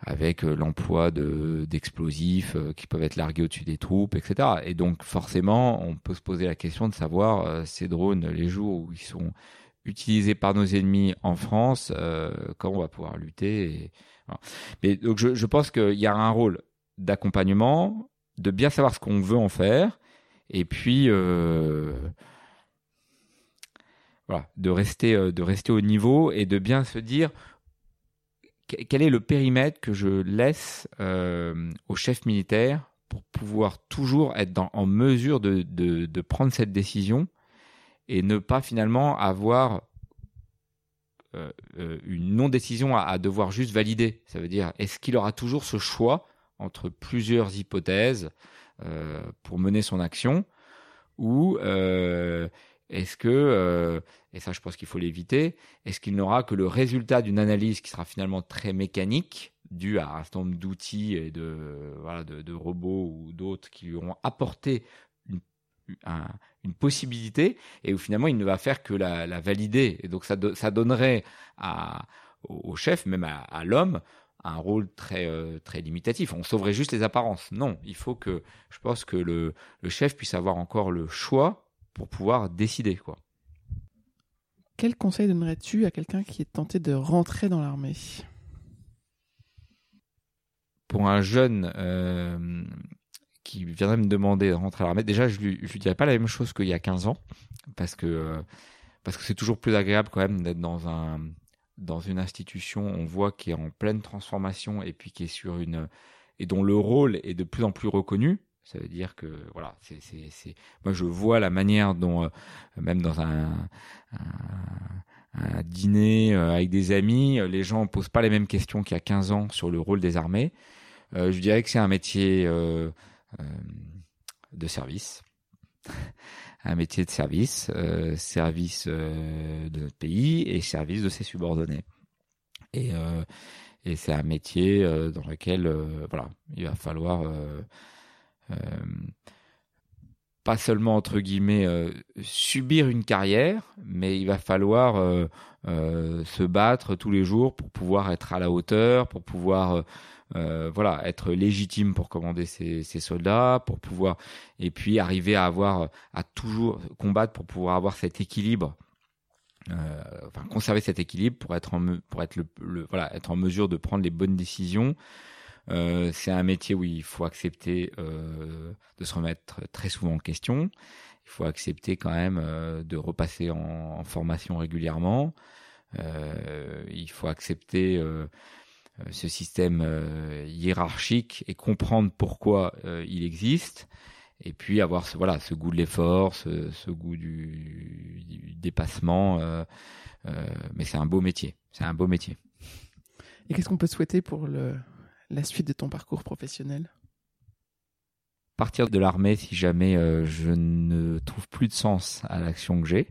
euh, l'emploi de d'explosifs qui peuvent être largués au-dessus des troupes, etc. Et donc forcément, on peut se poser la question de savoir ces drones, les jours où ils sont utilisés par nos ennemis en France, euh, quand on va pouvoir lutter. Mais donc je, pense qu'il y a un rôle d'accompagnement, de bien savoir ce qu'on veut en faire, et puis euh, voilà, de rester, euh, de rester au niveau et de bien se dire quel est le périmètre que je laisse euh, au chef militaire pour pouvoir toujours être en mesure de, prendre cette décision et ne pas finalement avoir euh, euh une non-décision à, devoir juste valider? Ça veut dire, est-ce qu'il aura toujours ce choix entre plusieurs hypothèses pour mener son action ou est-ce que, euh, et ça je pense qu'il faut l'éviter, est-ce qu'il n'aura que le résultat d'une analyse qui sera finalement très mécanique, due à un certain nombre d'outils et de, voilà, de, robots ou d'autres qui lui auront apporté une, un, une, possibilité, et où finalement il ne va faire que la, valider. Et donc ça, ça donnerait au, chef, même à, l'homme, un rôle très euh, très limitatif. On sauverait juste les apparences. Non, il faut que je pense que le chef puisse avoir encore le choix pour pouvoir décider quoi. Quel conseil donnerais-tu à quelqu'un qui est tenté de rentrer dans l'armée? Pour un jeune euh, qui viendrait me demander de rentrer à l'armée, déjà je lui, je lui dirais pas la même chose qu'il y a 15 ans, parce que euh, parce que c'est toujours plus agréable quand même d'être dans un dans une institution, on voit qui est en pleine transformation et puis qui est sur une et dont le rôle est de plus en plus reconnu. Ça veut dire que voilà, c'est c'est moi je vois la manière dont euh, même dans un, dîner euh, avec des amis, euh, les gens posent pas les mêmes questions qu'il y a 15 ans sur le rôle des armées. Je dirais que c'est un métier de service, [LAUGHS] un métier de service, service de notre pays et service de ses subordonnés. Et et c'est un métier dans lequel voilà, il va falloir pas seulement entre guillemets euh, subir une carrière, mais il va falloir euh, euh, se battre tous les jours pour pouvoir être à la hauteur, pour pouvoir euh, voilà être légitime pour commander ses, soldats, pour pouvoir et puis arriver à avoir à toujours combattre pour pouvoir avoir cet équilibre. enfin conserver cet équilibre pour être pour être le, voilà être en mesure de prendre les bonnes décisions euh, c'est un métier où il faut accepter euh, de se remettre très souvent en question. Il faut accepter quand même euh, de repasser en, formation régulièrement. Il faut accepter ce système hiérarchique et comprendre pourquoi il existe. Et puis avoir ce, voilà, ce goût de l'effort, ce, goût du, du dépassement. mais c'est un beau métier. C'est un beau métier. Et qu'est-ce qu'on peut souhaiter pour le, la suite de ton parcours professionnel? Partir de l'armée si jamais euh, je ne trouve plus de sens à l'action que j'ai,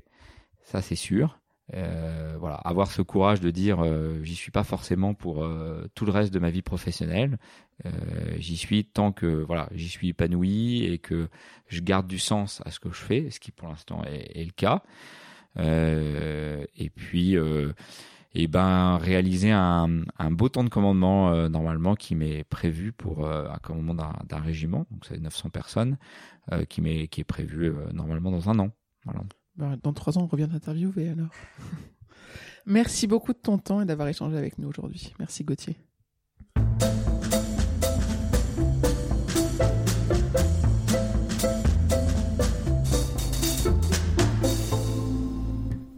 ça c'est sûr. Euh, voilà, avoir ce courage de dire euh, j'y suis pas forcément pour tout le reste de ma vie professionnelle. j'y suis tant que voilà, j'y suis épanoui et que je garde du sens à ce que je fais, ce qui pour l'instant est, est, le cas. et puis et ben réaliser un, beau temps de commandement euh, normalement qui m'est prévu pour euh, un commandement d'un régiment, donc c'est 900 personnes, euh, qui m'est qui est prévu normalement dans un an. Ben, dans trois ans, on revient t'interviewer alors. [LAUGHS] Merci beaucoup de ton temps et d'avoir échangé avec nous aujourd'hui. Merci Gauthier.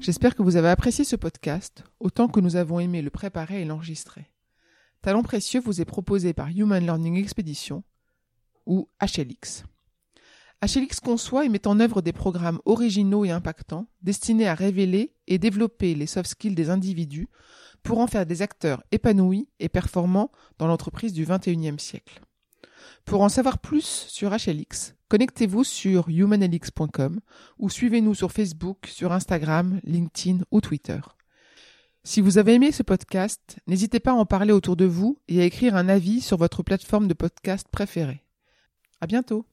J'espère que vous avez apprécié ce podcast autant que nous avons aimé le préparer et l'enregistrer. Talent précieux vous est proposé par Human Learning Expedition ou HLX. HLX conçoit et met en œuvre des programmes originaux et impactants destinés à révéler et développer les soft skills des individus pour en faire des acteurs épanouis et performants dans l'entreprise du XXIe siècle. Pour en savoir plus sur HLX, connectez-vous sur humanlx.com ou suivez-nous sur Facebook, sur Instagram, LinkedIn ou Twitter. Si vous avez aimé ce podcast, n'hésitez pas à en parler autour de vous et à écrire un avis sur votre plateforme de podcast préférée. À bientôt!